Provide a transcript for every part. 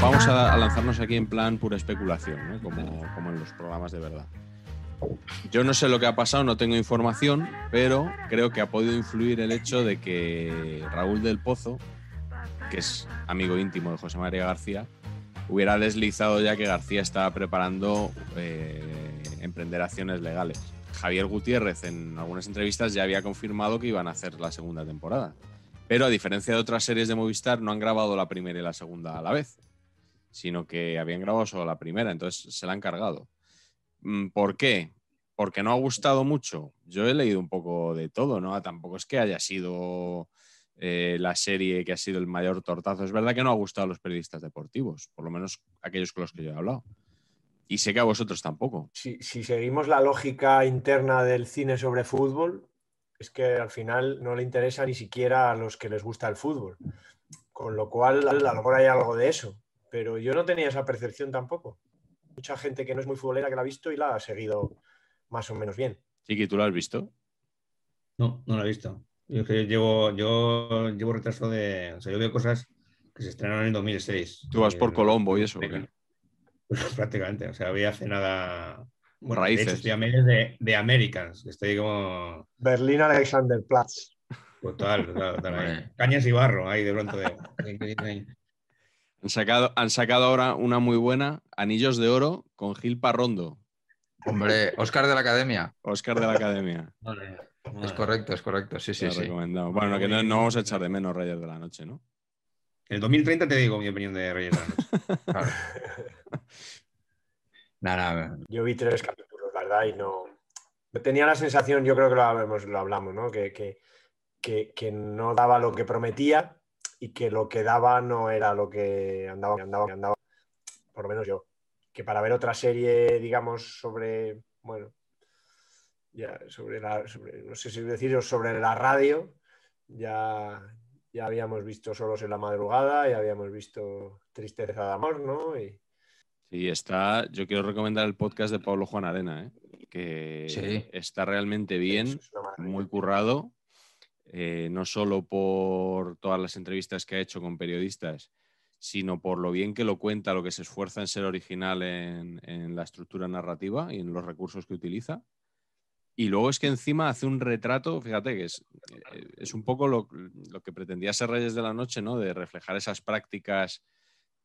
Vamos a, a lanzarnos aquí en plan pura especulación, ¿no? como, como en los programas de verdad. Yo no sé lo que ha pasado, no tengo información, pero creo que ha podido influir el hecho de que Raúl del Pozo, que es amigo íntimo de José María García, hubiera deslizado ya que García estaba preparando eh, emprender acciones legales. Javier Gutiérrez en algunas entrevistas ya había confirmado que iban a hacer la segunda temporada. Pero a diferencia de otras series de Movistar, no han grabado la primera y la segunda a la vez, sino que habían grabado solo la primera, entonces se la han cargado. Mm, ¿Por qué? Porque no ha gustado mucho. Yo he leído un poco de todo, ¿no? Tampoco es que haya sido eh, la serie que ha sido el mayor tortazo. Es verdad que no ha gustado a los periodistas deportivos, por lo menos aquellos con los que yo he hablado. Y sé que a vosotros tampoco. Si, si seguimos la lógica interna del cine sobre fútbol, es que al final no le interesa ni siquiera a los que les gusta el fútbol. Con lo cual, a lo mejor hay algo de eso. Pero yo no tenía esa percepción tampoco. Mucha gente que no es muy futbolera que la ha visto y la ha seguido más o menos bien. Chiqui, ¿tú lo has visto? No, no lo he visto. Yo, es que llevo, yo llevo retraso de. O sea, yo veo cosas que se estrenaron en 2006. Tú vas por Eh, Colombo y eso. Pues prácticamente. O sea, había hace nada. Bueno, Raíces. De hecho, estoy a medias de, de Americans. Estoy como. Berlín Alexanderplatz. Total, total, total, ahí. Cañas y barro ahí de pronto. De. Han sacado, han sacado ahora una muy buena, Anillos de Oro, con Gil Parrondo, Hombre, Oscar de la Academia. Oscar de la Academia. Es correcto, es correcto. Sí, sí, lo sí. recomendado. Bueno, que no, no vamos a echar de menos Reyes de la Noche, ¿no? En el 2030 te digo mi opinión de Reyes de la Noche. Claro. Yo vi tres capítulos, verdad, y no. Tenía la sensación, yo creo que lo hablamos, lo hablamos ¿no? Que, que, que- no daba lo que prometía y que lo que daba no era lo que andaba, andaba, andaba. Por lo menos yo. Que para ver otra serie, digamos, sobre. Bueno. Ya, sobre la. sobre- no sé si decir sobre la radio. Ya, ya habíamos visto Solos en la madrugada, ya habíamos visto Tristeza de amor, ¿no? Y, Sí, está. Yo quiero recomendar el podcast de Pablo Juan Arena, ¿eh? que Sí. está realmente bien, es muy currado, eh, no solo por todas las entrevistas que ha hecho con periodistas, sino por lo bien que lo cuenta, lo que se esfuerza en ser original en, en la estructura narrativa y en los recursos que utiliza. Y luego es que encima hace un retrato, fíjate que es, eh, es un poco lo, lo que pretendía ser Reyes de la Noche, ¿no? De reflejar esas prácticas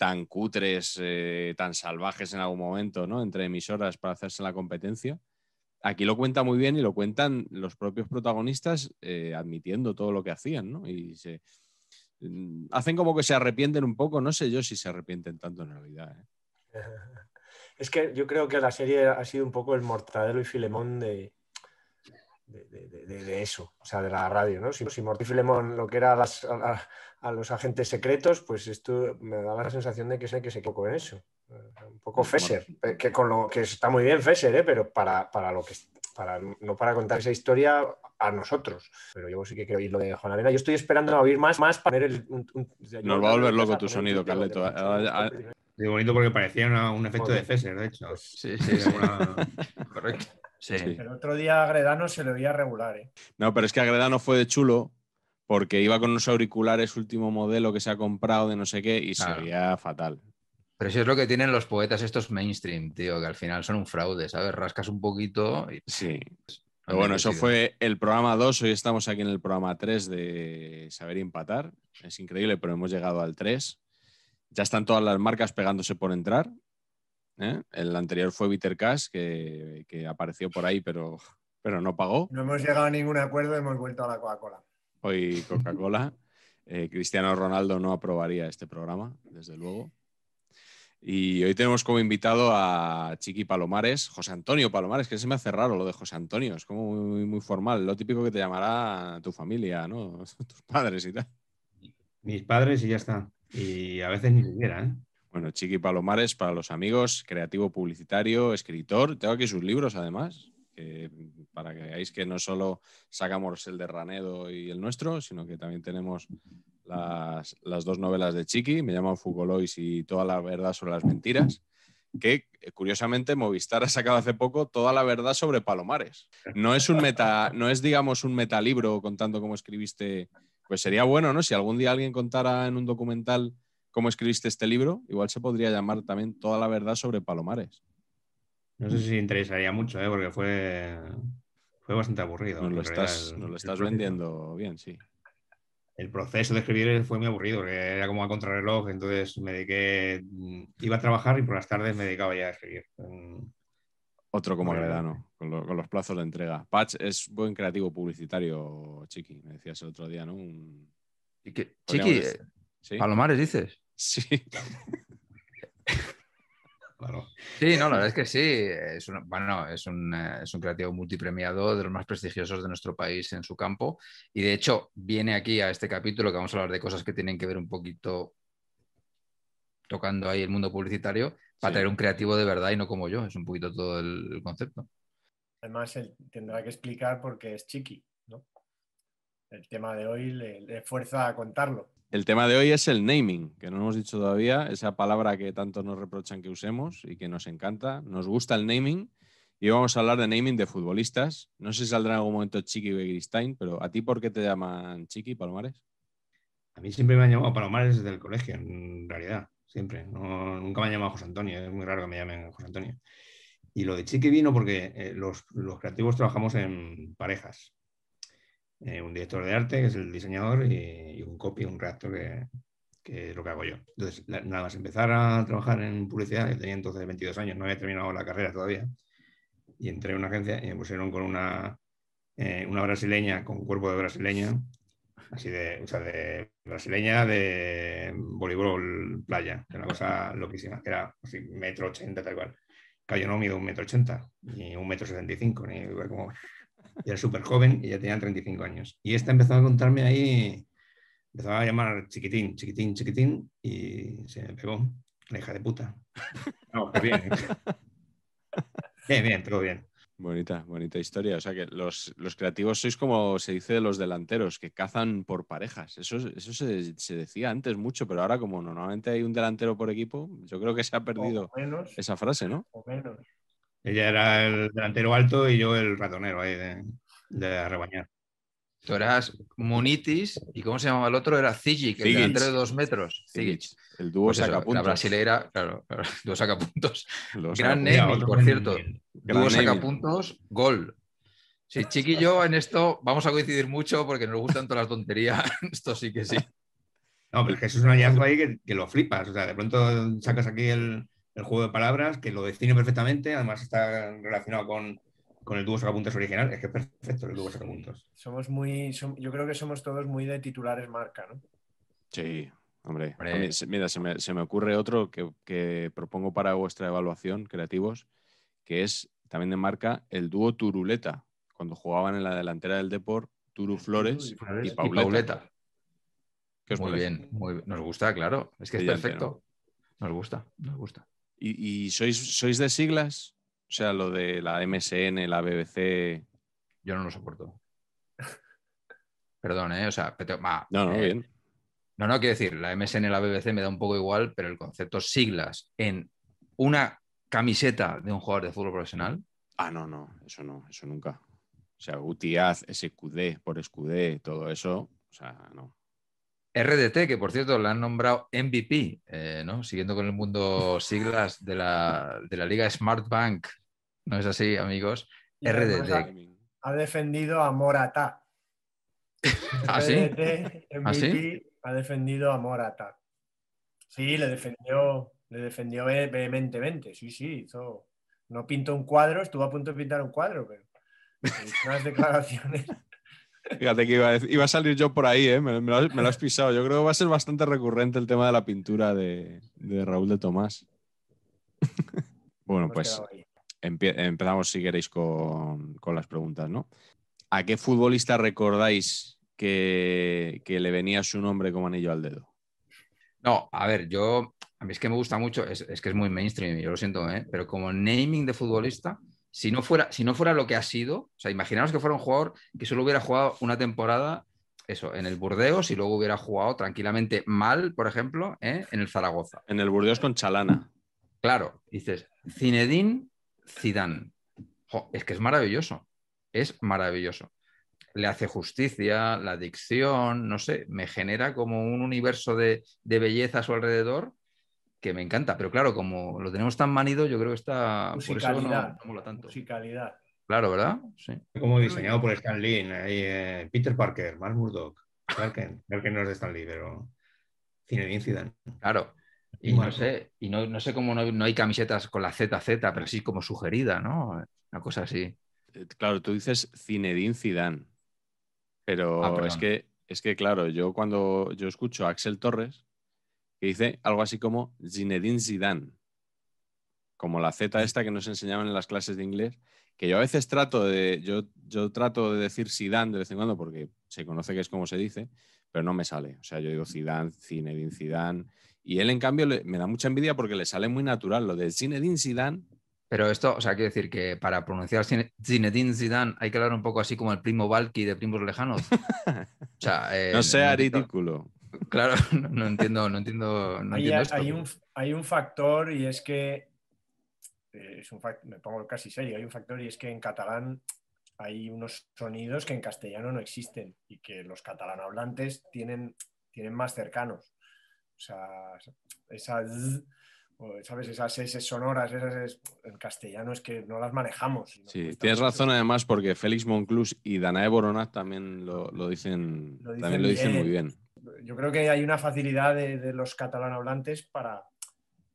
tan cutres, eh, tan salvajes en algún momento, ¿no? Entre emisoras para hacerse la competencia. Aquí lo cuenta muy bien y lo cuentan los propios protagonistas eh, admitiendo todo lo que hacían, ¿no? Y se mm, hacen como que se arrepienten un poco, no sé yo si se arrepienten tanto en realidad. ¿eh? Es que yo creo que la serie ha sido un poco el mortadelo y filemón de, de, de- de- de eso, o sea, de la radio, ¿no? Si, si Filemón lo que era a, las- a- a los agentes secretos, pues esto me da la sensación de que sé que se equivocó en eso. Un poco Fesser, eh, que, con lo, que está muy bien Fesser, ¿eh? pero para, para lo que, para, no para contar esa historia a nosotros. Pero yo sí que quiero oír lo de Juan Arena. Yo estoy esperando a oír más, más para ver el. un- un- Nos va a volver loco tu sonido, de- Carleto. Ah, Muy bonito porque parecía una- un efecto de. Fesser, de hecho. Sí, sí, sí. Una- Correcto. Sí. El otro día a Gredano se le oía regular, ¿eh? No, pero es que Agredano fue de chulo porque iba con unos auriculares último modelo que se ha comprado de no sé qué y se Claro. oía fatal. Pero eso es lo que tienen los poetas estos mainstream, tío, que al final son un fraude, ¿sabes? Rascas un poquito y... Sí. Pero bueno, eso fue el programa 2. Hoy estamos aquí en el programa 3 de Saber y Empatar. Es increíble, pero hemos llegado al 3. Ya están todas las marcas pegándose por entrar. ¿Eh? El anterior fue Bitter Cash, que, que apareció por ahí, pero, pero no pagó. No hemos llegado a ningún acuerdo, hemos vuelto a la Coca-Cola. Hoy Coca-Cola. Eh, Cristiano Ronaldo no aprobaría este programa, desde luego. Y hoy tenemos como invitado a Chiqui Palomares, José Antonio Palomares, que se me hace raro lo de José Antonio, es como muy, muy formal, lo típico que te llamará tu familia, ¿no? Tus padres y tal. Mis padres y ya está. Y a veces ni siquiera, ¿eh? Bueno, Chiqui Palomares, para los amigos, creativo publicitario, escritor. Tengo aquí sus libros, además, que- para que veáis que no solo sacamos el de Ranedo y el nuestro, sino que también tenemos las, dos novelas de Chiqui, me llaman Fugolois y Toda la verdad sobre las mentiras, que eh, curiosamente Movistar ha sacado hace poco Toda la verdad sobre Palomares. No es un meta, no es digamos un metalibro contando cómo escribiste, pues sería bueno, ¿no? Si algún día alguien contara en un documental cómo escribiste este libro, igual se podría llamar también Toda la verdad sobre Palomares. No sé si interesaría mucho, ¿eh? porque fue, fue bastante aburrido. Nos lo estás, el- nos lo estás vendiendo bien, sí. El proceso de escribir fue muy aburrido, porque era como a contrarreloj, entonces me dediqué, mm, iba a trabajar y por las tardes me dedicaba ya a escribir. Mm, Otro como. Agredano, con, lo- con los plazos de entrega. Patch es buen creativo publicitario, Chiqui, me decías el otro día, ¿no? Un- Y que- Chiqui, eh, ¿Sí? Palomares dices. Sí. claro. Sí, no, la verdad es que sí. Es un, bueno, es un, eh, es un creativo multipremiado de los más prestigiosos de nuestro país en su campo. Y de hecho, viene aquí a este capítulo que vamos a hablar de cosas que tienen que ver un poquito tocando ahí el mundo publicitario para Sí. traer un creativo de verdad y no como yo. Es un poquito todo el, el concepto. Además, él tendrá que explicar por qué es chiqui, ¿no? El tema de hoy le, le fuerza a contarlo. El tema de hoy es el naming, que no hemos dicho todavía, esa palabra que tanto nos reprochan que usemos y que nos encanta. Nos gusta el naming y vamos a hablar de naming de futbolistas. No sé si saldrá en algún momento Chiqui Begristain, pero ¿a ti por qué te llaman Chiqui, Palomares? A mí siempre me han llamado Palomares desde el colegio, en realidad, siempre. Nunca me han llamado José Antonio, es muy raro que me llamen José Antonio. Y lo de Chiqui vino porque eh, los creativos trabajamos en parejas. Eh, un director de arte, que es el diseñador, y, y un copy, un redactor, que, que es lo que hago yo. Entonces, la- nada más empezar a trabajar en publicidad, yo tenía entonces 22 años, no había terminado la carrera todavía, y entré en una agencia y me pusieron con una, eh, una brasileña, con cuerpo de brasileña, así de, o sea, de brasileña de voleibol playa, que era una cosa loquísima, que era así, metro ochenta, tal cual. Claro, yo no mido un metro ochenta, ni un metro setenta y cinco, ni como... Y era súper joven y ya tenía 35 años. Y esta empezó a contarme ahí, empezó a llamar chiquitín, chiquitín, chiquitín, y se me pegó, la hija de puta. No, pues bien. ¿eh? Bien, bien, todo bien. Bonita, bonita historia. O sea que los, los creativos sois como se dice de los delanteros, que cazan por parejas. Eso, eso se, se decía antes mucho, pero ahora como normalmente hay un delantero por equipo, yo creo que se ha perdido menos, esa frase, ¿no? o menos. Ella era el delantero alto y yo el ratonero ahí de, de rebañar. Tú eras Munitis y ¿cómo se llamaba el otro? Era Zigic, el Zigic. delantero de dos metros. Zigic. El dúo Pues eso, saca la puntos. brasilera, claro, claro, dúo sacapuntos. Los Gran sacapuntos. naming, por cierto. Gran Dúo naming. sacapuntos, gol. Sí, Chiqui y yo en esto vamos a coincidir mucho porque nos gustan todas las tonterías. Esto sí que sí. No, pero es que eso es un hallazgo ahí que, que lo flipas. O sea, de pronto sacas aquí el, el juego de palabras que lo define perfectamente. Además está relacionado con, con el dúo sacapuntos original. Es que es perfecto el dúo sacapuntos. Somos muy, som- yo creo que somos todos muy de titulares marca, ¿no? Sí, hombre. Hombre. A mí se- mira, se me, se me ocurre otro que, que propongo para vuestra evaluación, creativos, que es también de marca el dúo Turuleta, cuando jugaban en la delantera del Deport, Turu Flores y Flores. y Y Y Pauleta. Pauleta. ¿Qué os Muy bien, muy bien. Nos gusta, claro. Es que es perfecto. Nos gusta, nos gusta. ¿Y, y sois, sois de siglas? O sea, lo de la MSN, la BBC. Yo no lo soporto. Perdón, ¿eh? O sea, pero, va, No, no, eh, bien. No, no, quiero decir, la MSN y la BBC me da un poco igual, pero el concepto siglas en una camiseta de un jugador de fútbol profesional, Ah, no, no, eso no, eso nunca. O sea, UTIAZ, SQD, por SQD, todo eso, o sea, no. RDT, que por cierto le han nombrado MVP, eh, ¿no? Siguiendo con el mundo siglas de la, de la liga Smart Bank. ¿No es así, amigos? Y RDT. Ha defendido a Morata. ¿Ah, sí? RDT, ¿Ah, sí? MVP, ha defendido a Morata. Sí, le defendió, le defendió ve- vehementemente. Sí, sí, hizo. No pintó un cuadro, estuvo a punto de pintar un cuadro, pero unas declaraciones. Fíjate que iba a, decir- iba a salir yo por ahí, ¿eh? me, me lo, has- me lo has pisado. Yo creo que va a ser bastante recurrente el tema de la pintura de, de Raúl de Tomás. bueno, Hemos pues empezamos si queréis con, con las preguntas, ¿no? ¿A qué futbolista recordáis que, que le venía su nombre como anillo al dedo? No, a ver, yo, a mí es que me gusta mucho, es, es que es muy mainstream, yo lo siento, ¿eh? pero como naming de futbolista, si no, fuera, si no fuera lo que ha sido, o sea, imaginaos que fuera un jugador que solo hubiera jugado una temporada, eso, en el Burdeos y luego hubiera jugado tranquilamente mal, por ejemplo, ¿eh? en el Zaragoza. En el Burdeos con Chalana. Claro, dices, Zinedine Zidane. Jo, es que es maravilloso, es maravilloso. Le hace justicia, la dicción, no sé, me genera como un universo de, de belleza a su alrededor que me encanta. Pero claro, como lo tenemos tan manido, yo creo que está. Por eso no, Musicalidad. no mola tanto. Musicalidad. Claro, ¿verdad? Sí. Como diseñado por Stan Lee, eh, Peter Parker, Mark Murdoch, Clark Kent. Clark Kent no es de Stan Lee, pero Zinedine Zidane. Claro. Y no sé, y no, no sé cómo no, no hay camisetas con la ZZ, pero sí como sugerida, ¿no? Una cosa así. Eh, Claro, tú dices Zinedine Zidane. Pero Ah, es que, es que, claro, yo cuando yo escucho a Axel Torres, que dice algo así como Zinedine Zidane, como la Z esta que nos enseñaban en las clases de inglés, que yo a veces trato de, yo, yo trato de decir Zidane de vez en cuando porque se conoce que es como se dice, pero no me sale. O sea, yo digo Zidane, Zinedine Zidane, y él en cambio le- me da mucha envidia porque le sale muy natural lo de Zinedine Zidane. Pero esto, o sea, quiero decir que para pronunciar Zine- Zinedine Zidane hay que hablar un poco así como el primo Valky de Primos Lejanos. O sea, eh, No sea ridículo. Claro, no, no entiendo, no entiendo, no Ahí entiendo hay, esto. hay un, hay un factor y es que, eh, es un fac- me pongo casi serio, hay un factor y es que en catalán hay unos sonidos que en castellano no existen y que los catalán hablantes tienen, tienen más cercanos. O sea, esa ¿sabes? Esas S sonoras, esas es- en castellano es que no las manejamos. Sí, cuesta tienes mucho. razón además porque Félix Monclús y Danae Boronat también lo, lo dicen, Lo dicen también lo dicen muy bien. Yo creo que hay una facilidad de, de los catalán hablantes para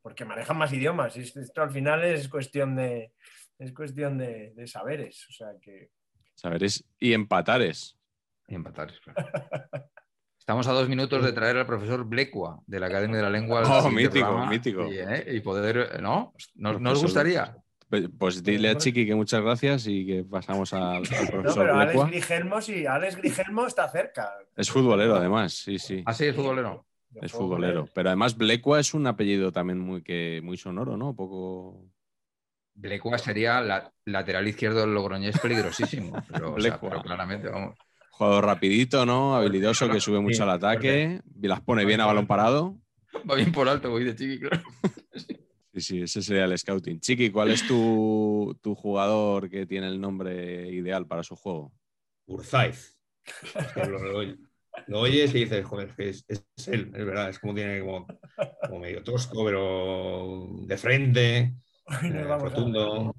porque manejan más idiomas. Esto, esto al final es cuestión de es cuestión de, de saberes. O sea que Saberes y empatares. Y empatar, claro. Estamos a dos minutos de traer al profesor Blecua de la Academia de la Lengua. Oh, mítico, programa mítico. Y, eh, y poder, ¿no? ¿No, ¿no os Profesor gustaría? Pues, pues dile a Chiqui que muchas gracias y que pasamos al, al no, profesor pero Alex. Grigelmo sí, Alex Grigelmo está cerca. Es futbolero además, sí, sí. Ah, sí, es futbolero. Es futbolero. Pero además Blecua es un apellido también muy, que, muy sonoro, ¿no? Poco... Blecua sería la, lateral izquierdo del Logroñés peligrosísimo. Pero, o sea, Blecua. pero claramente, vamos. Jugador rapidito, ¿no? Habilidoso, que sube mucho al ataque, y las pone bien a balón parado. Va bien por alto, voy de chiqui, claro. Sí, sí, ese sería el scouting. Chiqui, ¿cuál es tu, tu jugador que tiene el nombre ideal para su juego? Urzaiz. Es que lo, lo oyes- lo oyes y dices, joder, es, que es, es él, es verdad, es como tiene como, como medio tosco, pero de frente, eh, rotundo, un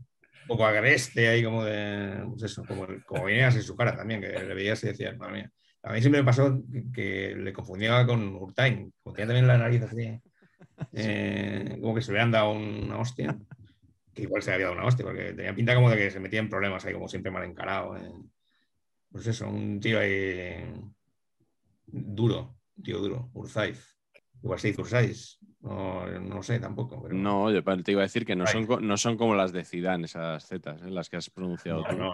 poco agreste ahí como de, pues eso, como, como venía así su cara también, que le veías y decías, madre mía. A mí siempre me pasó que, que le confundía con Urtain, como tenía también la nariz así, eh, como que se le han dado una hostia, que igual se le había dado una hostia, porque tenía pinta como de que se metía en problemas ahí, como siempre mal encarado. eh. Pues eso, un tío ahí duro, un tío duro, Urzaiz. Igual se dice Urzaiz, no, no sé tampoco. Pero... No, yo te iba a decir que no son, no son como las de Zidane, esas zetas, ¿eh? las que has pronunciado No, tú. no,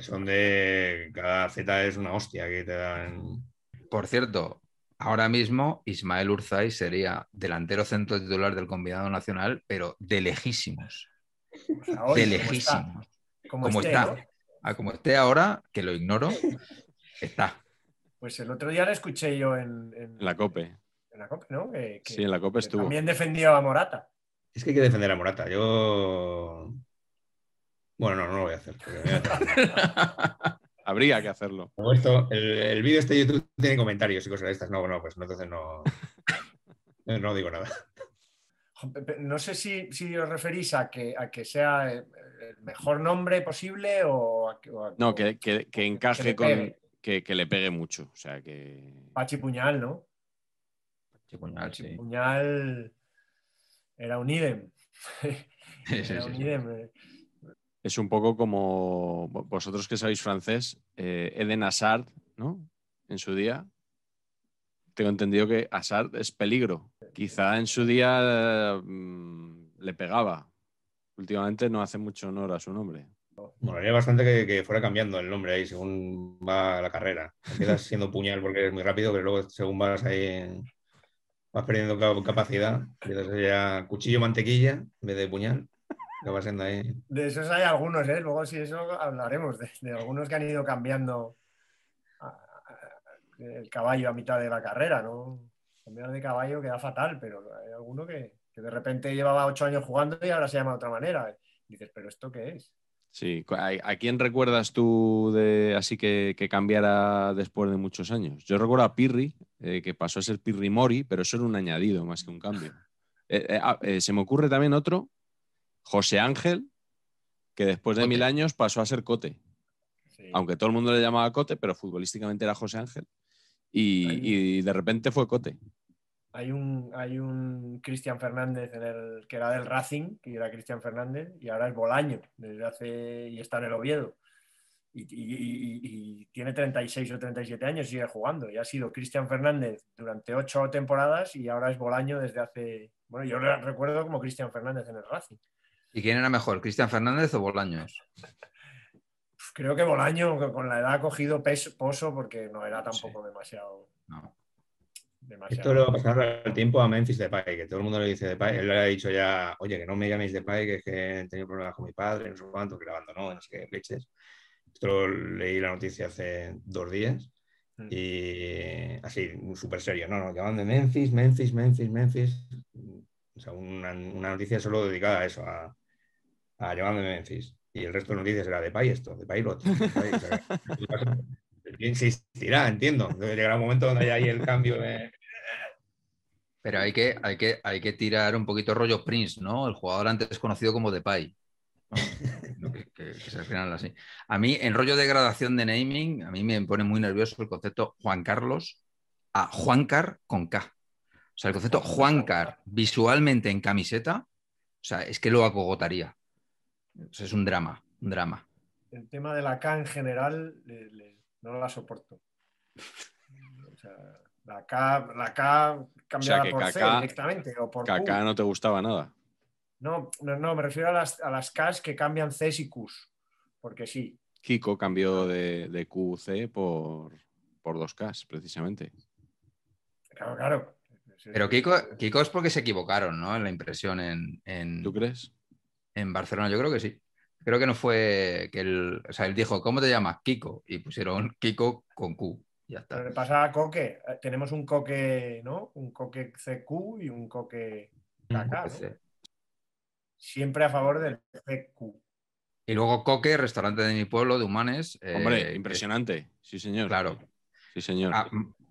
son de. Cada Z es una hostia que te dan. Por cierto, ahora mismo Ismael Urzay sería delantero centro titular del combinado nacional, pero de lejísimos. O sea, hoy, de como lejísimo. está, como Como esté, está. ¿no? Ah, como esté ahora, que lo ignoro, está. Pues el otro día le escuché yo en, la COPE. en la COPE, ¿no? Que, que- Sí, en la COPE estuvo. También defendió a Morata. Es que hay que defender a Morata. Yo. Bueno, no, no lo voy a hacer. voy a hacer- Habría que hacerlo. Como esto, el, el vídeo este de YouTube tiene comentarios y cosas de estas. No, no, pues entonces no. No digo nada. No sé si, si os referís a que, a que sea el el mejor nombre posible o a que. o a- No, que, que- encaje con. Que, que le pegue mucho. O sea, que. Pachi Puñal, ¿no? Pachi sí. Puñal era un idem. Era sí, un sí. idem. Es un poco como vosotros que sabéis francés, eh, Eden Hazard, ¿no? En su día. Tengo entendido que Hazard es peligro. Quizá en su día mm, le pegaba. Últimamente no hace mucho honor a su nombre. Molaría bastante que, fuera cambiando el nombre ahí según va la carrera. Empiezas siendo puñal porque eres muy rápido, pero luego según vas ahí vas perdiendo ca- capacidad. Ser ya cuchillo mantequilla en vez de puñal. Acabas siendo ahí. De esos hay algunos, ¿eh? Luego, si eso hablaremos, de, de algunos que han ido cambiando a- a- el caballo a mitad de la carrera, ¿no? Cambiar de caballo queda fatal, pero hay alguno que, que de repente llevaba ocho años jugando y ahora se llama de otra manera. dices, ¿pero esto qué es? Sí. ¿A, quién recuerdas tú de así que, que cambiara después de muchos años? Yo recuerdo a Pirri, eh, que pasó a ser Pirri Mori, pero eso era un añadido más que un cambio. Eh, eh, ah, eh, se me ocurre también otro, José Ángel, que después de Cote. mil años pasó a ser Cote. Sí. aunque todo el mundo le llamaba Cote, pero futbolísticamente era José Ángel. Y, de repente fue Cote. Hay un, hay un Cristian Fernández en el, que era del Racing, que era Cristian Fernández, y ahora es Bolaño, desde hace, y está en el Oviedo. Y, y- y- y tiene 36 o 37 años y sigue jugando. Y ha sido Cristian Fernández durante ocho temporadas y ahora es Bolaño desde hace. Bueno, yo le recuerdo como Cristian Fernández en el Racing. ¿Y quién era mejor, Cristian Fernández o Bolaños? Creo que Bolaño que con la edad ha cogido peso, pozo porque no era tampoco demasiado. No. demasiado- Esto le va a pasar el tiempo a Memphis Depay, que todo el mundo le dice Depay. Él le ha dicho ya, oye, que no me llaméis Depay, que es que he tenido problemas con mi padre, no sé cuánto, que le abandonó, no sé qué leches. Esto lo leí la noticia hace dos días Mm. y así, súper serio. No, no, llaman de Memphis, Memphis, Memphis, Memphis. O sea, una, una noticia solo dedicada a eso, a, a llaman de Memphis. Y el resto de noticias era Depay esto, Depay lo otro. Insistirá, entiendo. Debe llegar un momento donde haya ahí el cambio de... Pero hay que, hay, que, hay que tirar un poquito rollo Prince, ¿no? El jugador antes conocido como Depay. ¿no? que, que- que así. A mí, en rollo de gradación de naming, a mí me pone muy nervioso el concepto Juan Carlos a Juancar con K. O sea, el concepto Juancar visualmente en camiseta, o sea, es que lo acogotaría. O sea, es un drama, un drama. el tema de la K en general le- le- no la soporto. O sea, la K, la K cambiada por C directamente o por Q. Kaká no te gustaba nada. No, no, no, me refiero a las, a las Ks que cambian Cs y Qs. Porque sí. Kiko cambió de, de QC por, por 2K, precisamente. Claro, claro. Pero Kiko, Kiko es porque se equivocaron, ¿no? En la impresión en, en, ¿Tú crees? En Barcelona, yo creo que sí. Creo que no fue que él, o sea, él dijo, ¿cómo te llamas? Kiko. Y pusieron Kiko con Q. Ya Pero está. le pasa a Coque. Eh, Tenemos un Coque, ¿no? Un Coque CQ y un Coque KK, ¿no? Siempre a favor del CQ. Y luego Coque, restaurante de mi pueblo, de Humanes. eh, Hombre, que- impresionante. Sí, señor. Claro. Sí, señor. Ah,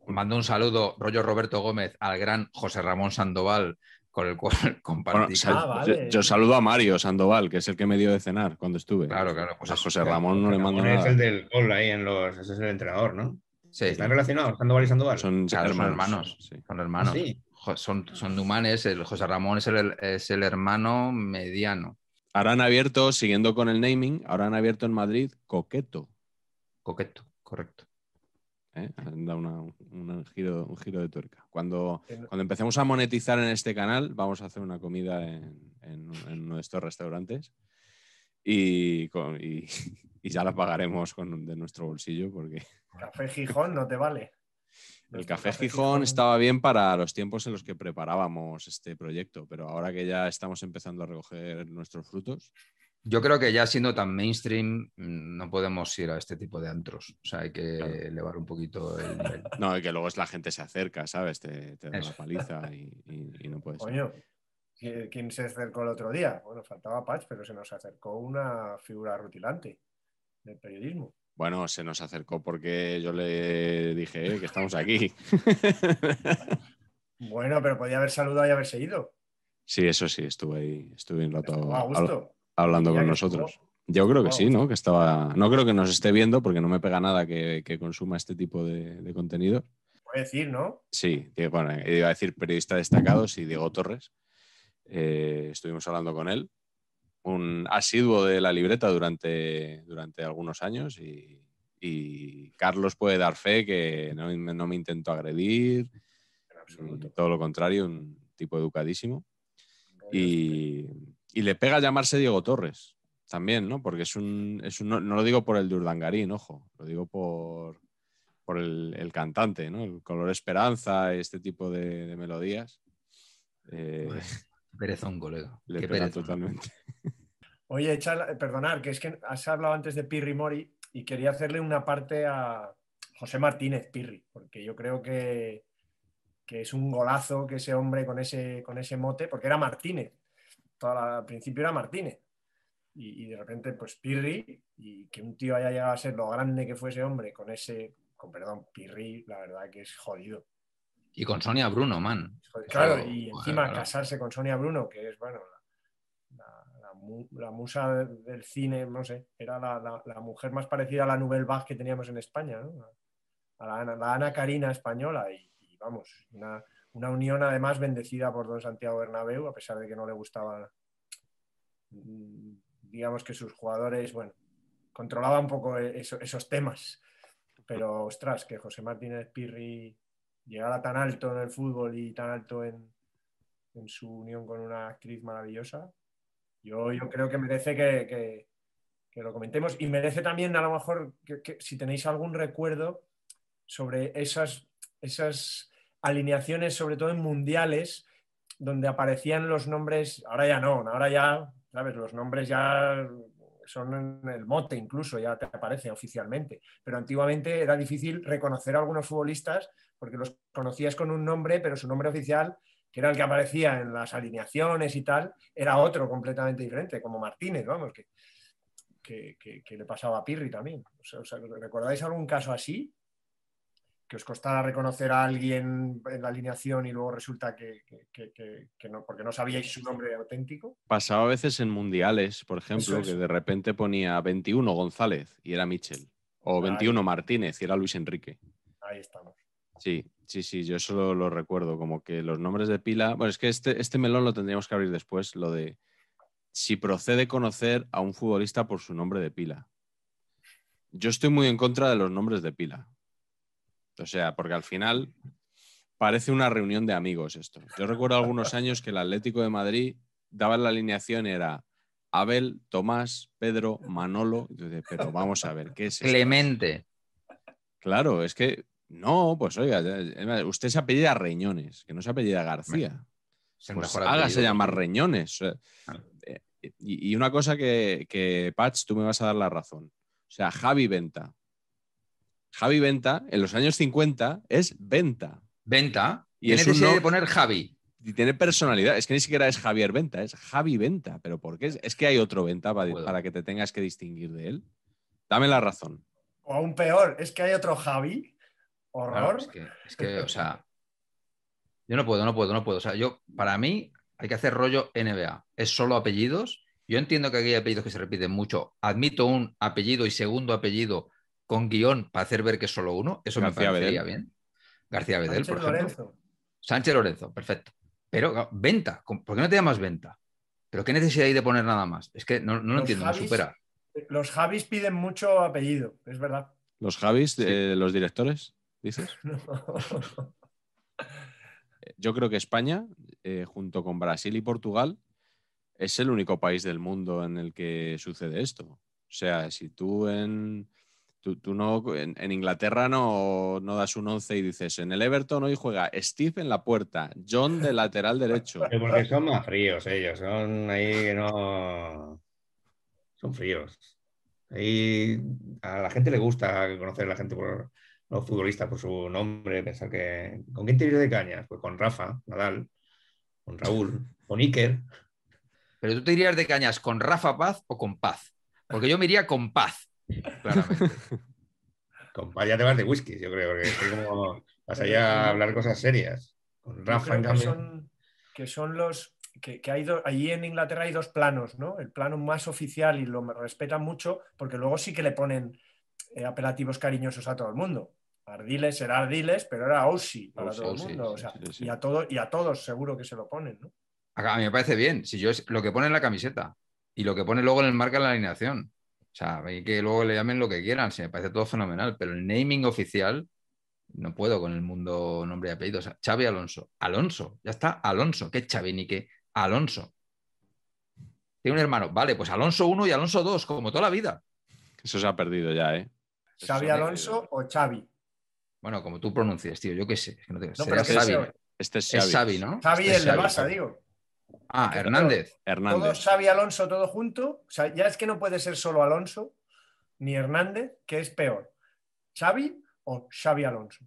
mando un saludo, rollo Roberto Gómez, al gran José Ramón Sandoval, con el cual Bueno, compartí. sal- Ah, vale. yo, yo saludo a Mario Sandoval, que es el que me dio de cenar cuando estuve. Claro, claro, pues a. José Ramón no le mando Ramón es nada. el del gol ahí en los... Ese es el entrenador, ¿no? Sí, ¿Están relacionados, Sandoval y Sandoval? Son Claro, son hermanos. hermanos. sí. son hermanos. Sí. Son, son de Humanes, el José Ramón es el, es el hermano mediano. Ahora han abierto, siguiendo con el naming, ahora han abierto en Madrid Coqueto. Coqueto, correcto. ¿Eh? Dado una- un, giro, un giro de tuerca. Cuando, no- cuando empecemos a monetizar en este canal, vamos a hacer una comida en, en- en uno de estos restaurantes y, con- y- y ya la pagaremos con, de nuestro bolsillo porque Café Gijón no te vale. el café Gijón estaba bien para los tiempos en los que preparábamos este proyecto, pero ahora que ya estamos empezando a recoger nuestros frutos, Yo creo que ya siendo tan mainstream, mm, no podemos ir a este tipo de antros. O sea, hay que Claro. elevar un poquito el nivel. No, y que luego es la gente se acerca, ¿sabes? Te, te da la paliza y, y- y no puedes. Coño, ¿qui- ¿quién se acercó el otro día? Bueno, faltaba Patch, pero se nos acercó una figura rutilante del periodismo. Bueno, se nos acercó porque yo le dije "Eh, que estamos aquí. Bueno, pero podía haber saludado y haberse ido. sí, eso sí, estuve ahí, estuve un rato a gusto. Hablando con nosotros. estuvo- Yo creo que sí, ¿no? Que estaba. No creo que nos esté viendo porque no me pega nada que, que consuma este tipo de, de contenido. Puede decir, ¿no? Sí, bueno, iba a decir periodista destacado, sí, Diego Torres. Eh, estuvimos hablando con él, un asiduo de la libreta durante, durante algunos años y, y Carlos puede dar fe que no, me- no me intentó agredir, En absoluto. todo lo contrario, un tipo educadísimo. Y, y le pega llamarse Diego Torres también, ¿no? Porque es un, es un- no, no lo digo por el de Urdangarín, ojo, lo digo por, por el, el cantante, ¿no? El color esperanza, este tipo de, de melodías. Eh, Perezón, colega. le Qué pega perezón. totalmente. Oye, echa- perdonar, que es que has hablado antes de Pirri Mori y quería hacerle una parte a José Martínez Pirri, porque yo creo que, que es un golazo que ese hombre con ese, con ese mote, porque era Martínez, Toda la- al principio era Martínez, y, y de repente pues Pirri, y que un tío haya llegado a ser lo grande que fue ese hombre con ese, con perdón, Pirri, la verdad que es jodido. Y con Sonia Bruno, man. Claro, Claro, y encima claro. casarse con Sonia Bruno, que es, bueno, la, la- la mu- la musa del- cine, no sé, era la, mujer más parecida a la Nouvelle Vague que teníamos en España, ¿no? A la, Ana- Ana Karina española y, y vamos, una, una unión además bendecida por don Santiago Bernabéu, a pesar de que no le gustaba, mm, digamos que sus jugadores, bueno, controlaba un poco eso- esos temas. Pero, ostras, que José Martínez Pirri llegara tan alto en el fútbol y tan alto en, en su unión con una actriz maravillosa, yo, yo creo que merece que, que- lo comentemos y merece también a lo mejor que si tenéis algún recuerdo sobre esas, esas alineaciones, sobre todo en mundiales, donde aparecían los nombres, ahora ya no, ahora ya, ¿sabes? Los nombres ya son en el mote incluso, ya te aparece oficialmente, pero antiguamente era difícil reconocer a algunos futbolistas porque los conocías con un nombre, pero su nombre oficial, que era el que aparecía en las alineaciones y tal, era otro completamente diferente, como Martínez, vamos, que, que, le pasaba a Pirri también. ¿Recordáis algún caso así? Que os costara reconocer a alguien en la alineación y luego resulta que, que- que- no, porque no sabíais su nombre auténtico. Pasaba a veces en mundiales, por ejemplo, es. que de repente ponía 21 González y era Michel, o Ahí. 21 Martínez y era Luis Enrique. Ahí estamos. Sí, sí, sí, yo eso lo, lo recuerdo, como que los nombres de pila. Bueno, es que este, este melón lo tendríamos que abrir después, lo de si procede conocer a un futbolista por su nombre de pila. Yo estoy muy en contra de los nombres de pila. O sea, porque al final parece una reunión de amigos esto. Yo recuerdo algunos años que el Atlético de Madrid daba la alineación, era Abel, Tomás, Pedro, Manolo. Pero vamos a ver, ¿qué es esto? Clemente. Claro, es que no, pues oiga, usted se apellida Reñones, que no se apellida García. Es el Pues hágase llamar. Reñones. eh, Y, y una cosa que, que, Patch, tú me vas a dar la razón. O sea, Javi Venta. Javi Venta, en los años 50, es Venta. Venta. Y ¿Qué es un necesidad no- de poner Javi? Y tiene personalidad. Es que ni siquiera es Javier Venta, es Javi Venta. ¿Pero por qué? Es, es que hay otro Venta para, para que te tengas que distinguir de él. Dame la razón. O aún peor, es que hay otro Javi. Horror. Claro, es, que, es que, o sea, yo no puedo, no puedo, no puedo. O sea, yo, para mí, hay que hacer rollo NBA. Es solo apellidos. Yo entiendo que aquí hay apellidos que se repiten mucho. Admito un apellido y segundo apellido con guion para hacer ver que es solo uno. Eso García me parecería Bedel. bien. García Bedel, Sánchez por ejemplo. Lorenzo. Sánchez Lorenzo, perfecto. Pero venta, ¿por qué no te llamas venta? ¿Pero qué necesidad hay de poner nada más? Es que no, no lo entiendo, me supera. Los Javis piden mucho apellido, es verdad. ¿Los Javis, Sí. eh, los directores, dices? Yo creo que España, eh, junto con Brasil y Portugal, es el único país del mundo en el que sucede esto. O sea, si tú en, tú, tú no, en, en Inglaterra no, no das un 11 y dices, en el Everton hoy juega Steve en la puerta, John de lateral derecho. Pero porque son más fríos ellos, son ahí que no. son fríos. Ahí a la gente le gusta conocer a la gente por los futbolistas por su nombre, pensar que. ¿Con quién te irías de cañas? Pues con Rafa, Nadal, con Raúl, con Iker. Pero tú te irías de cañas con Rafa Paz o con Paz. Porque yo me iría con Paz, claramente. Con Paz ya te vas de whisky, yo creo, porque estoy como vas allá a hablar cosas serias. Con Rafa, en que cambio. son, que son los que, que hay do- allí en Inglaterra hay dos planos, ¿no? El plano más oficial y lo respetan mucho, porque luego sí que le ponen eh, apelativos cariñosos a todo el mundo. Ardiles era Ardiles, pero era Aussie para Aussie, todo el Aussie, mundo. o sea, sí, sí. Y, a todo, y a todos seguro que se lo ponen, ¿no? A mí me parece bien. Si yo es lo que pone en la camiseta y lo que pone luego en el marca en la alineación. O sea, hay que luego le llamen lo que quieran. Si me parece todo fenomenal. Pero el naming oficial no puedo con el mundo nombre y apellido. O sea, Xavi Alonso. Alonso. Ya está. Alonso. ¿Qué Xavi ni qué? Alonso. Tiene un hermano. Vale, pues Alonso 1 y Alonso 2, como toda la vida. Eso se ha perdido ya, ¿eh? Xavi Alonso o Xavi. Bueno, como tú pronuncies, tío. Yo qué sé. es que no te- No, será pero Xavi. Este es Es Xavi. ¿no? Xavi Este es el de Barça, digo. Ah, Hernández. Todo Hernández. Xavi Alonso, todo junto. O sea, ya es que no puede ser solo Alonso ni Hernández, que es peor. ¿Xavi o Xavi Alonso?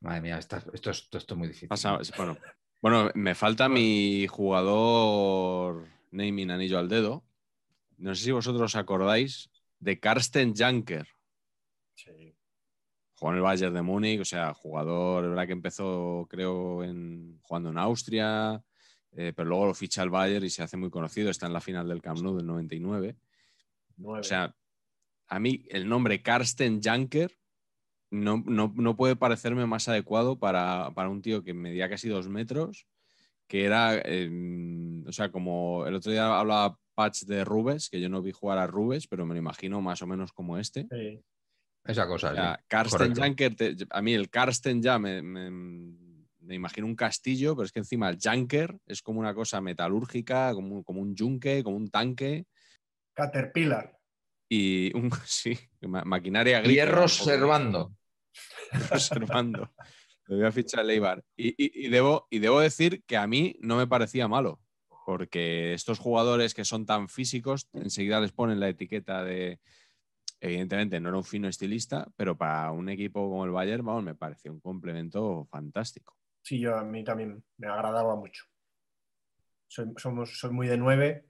Madre mía, está- esto, es, esto, esto es muy difícil. Pasa- bueno, bueno, me falta mi jugador naming anillo al dedo. No sé si vosotros os acordáis de Karsten Janker. Sí. Jugó en el Bayern de Múnich, o sea, jugador, es verdad que empezó, creo, en, jugando en Austria, eh, pero luego lo ficha el Bayern y se hace muy conocido. Está en la final del Camp Nou del 99. Nueve. O sea, a mí el nombre Karsten Janker no, no- no puede parecerme más adecuado para, para un tío que medía casi dos metros, que era, eh, o sea, como el otro día hablaba Patch de Rubes, que yo no vi jugar a Rubes, pero me lo imagino más o menos como este. Sí. Esa cosa. O sí. sea, Karsten correcto. Janker, te- a mí el Karsten ya me, me- me imagino un castillo, pero es que encima el Janker es como una cosa metalúrgica, como, un- como un yunque, como un tanque Caterpillar. y un, sí, ma- maquinaria agrícola. Hierro observando. observando. Lo voy a fichar Leibar. Y, y- y debo, y debo decir que a mí no me parecía malo, porque estos jugadores que son tan físicos, enseguida les ponen la etiqueta de. Evidentemente no era un fino estilista, pero para un equipo como el Bayern, vamos, me pareció un complemento fantástico. Sí, yo a mí también me agradaba mucho. Soy, somos, soy muy de nueve,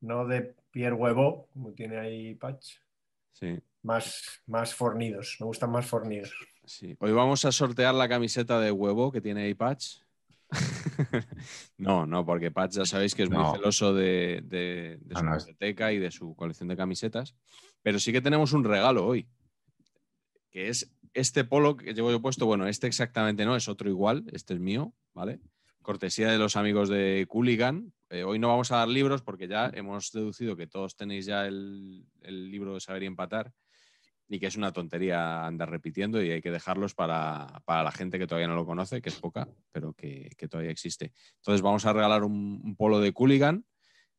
no de Pierre Huevo, como tiene ahí Patch. Sí, Más, más fornidos, me gustan más fornidos. sí. Hoy vamos a sortear la camiseta de huevo que tiene ahí Patch. no, no, porque Patch ya sabéis que es muy No. celoso de, de- de No, su no, biblioteca y de su colección de camisetas. Pero sí que tenemos un regalo hoy, que es este polo que llevo yo puesto. Bueno, este exactamente no, es otro igual, este es mío, ¿vale? Cortesía de los amigos de Cooligan. Eh, hoy no vamos a dar libros porque ya hemos deducido que todos tenéis ya el, libro de Saber y Empatar y que es una tontería andar repitiendo y hay que dejarlos para, para la gente que todavía no lo conoce, que es poca, pero que, todavía existe. Entonces vamos a regalar un, un polo de Cooligan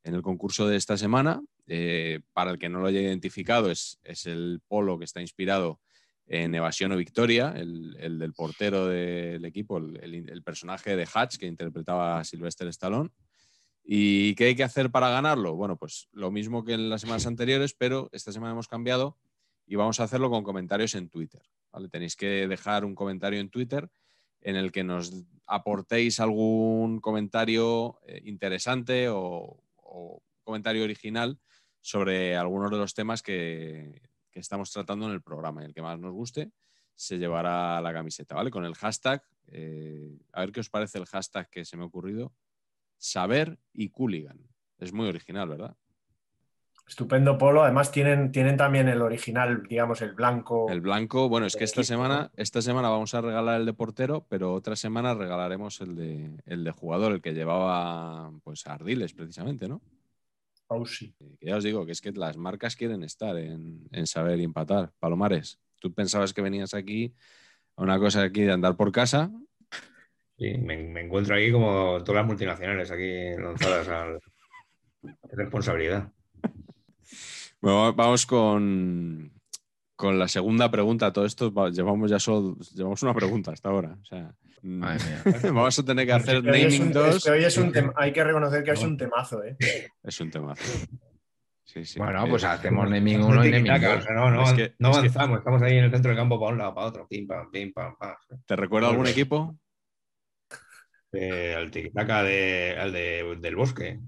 en el concurso de esta semana. Eh, para el que no lo haya identificado, es, es el polo que está inspirado en Evasión o Victoria, el, el del portero del equipo, el, personaje de Hatch que interpretaba a Sylvester Stallone. ¿Y qué hay que hacer para ganarlo? Bueno, pues lo mismo que en las semanas anteriores, pero esta semana hemos cambiado y vamos a hacerlo con comentarios en Twitter. ¿vale? Tenéis que dejar un comentario en Twitter en el que nos aportéis algún comentario eh, interesante o, o comentario original sobre algunos de los temas que, que estamos tratando en el programa. Y el que más nos guste se llevará la camiseta, ¿vale? Con el hashtag, eh, a ver qué os parece el hashtag que se me ha ocurrido, saber y cooligan. Es muy original, ¿verdad? Estupendo polo, además tienen, tienen también el original, digamos, el blanco. El blanco, bueno, es que esta equipo, semana, esta semana vamos a regalar el de portero, pero otra semana regalaremos el de, el de jugador, el que llevaba pues a Ardiles precisamente, ¿no? Eh, ya os digo que es que las marcas quieren estar en, en saber y empatar. Palomares, tú pensabas que venías aquí a una cosa aquí de andar por casa. Sí, me, me encuentro aquí como todas las multinacionales aquí lanzadas al responsabilidad. Bueno, vamos con, con la segunda pregunta. Todo esto va- llevamos ya solo llevamos una pregunta hasta ahora. O sea, Madre mía. vamos a tener que hacer Que naming un- dos. es que hoy es un tema- hay que reconocer que es un temazo, ¿eh? Es un tema. Sí, sí. Bueno, pues hacemos naming Hacemos uno y tiki-taka, naming o dos. sea, no, no, Es que- no es que- avanzamos, estamos ahí en el centro del campo para un lado, para otro, pim, pam, pim, pam, pam. ¿Te recuerda algún bien. equipo? Eh, al tiki-taka de, al de- del bosque.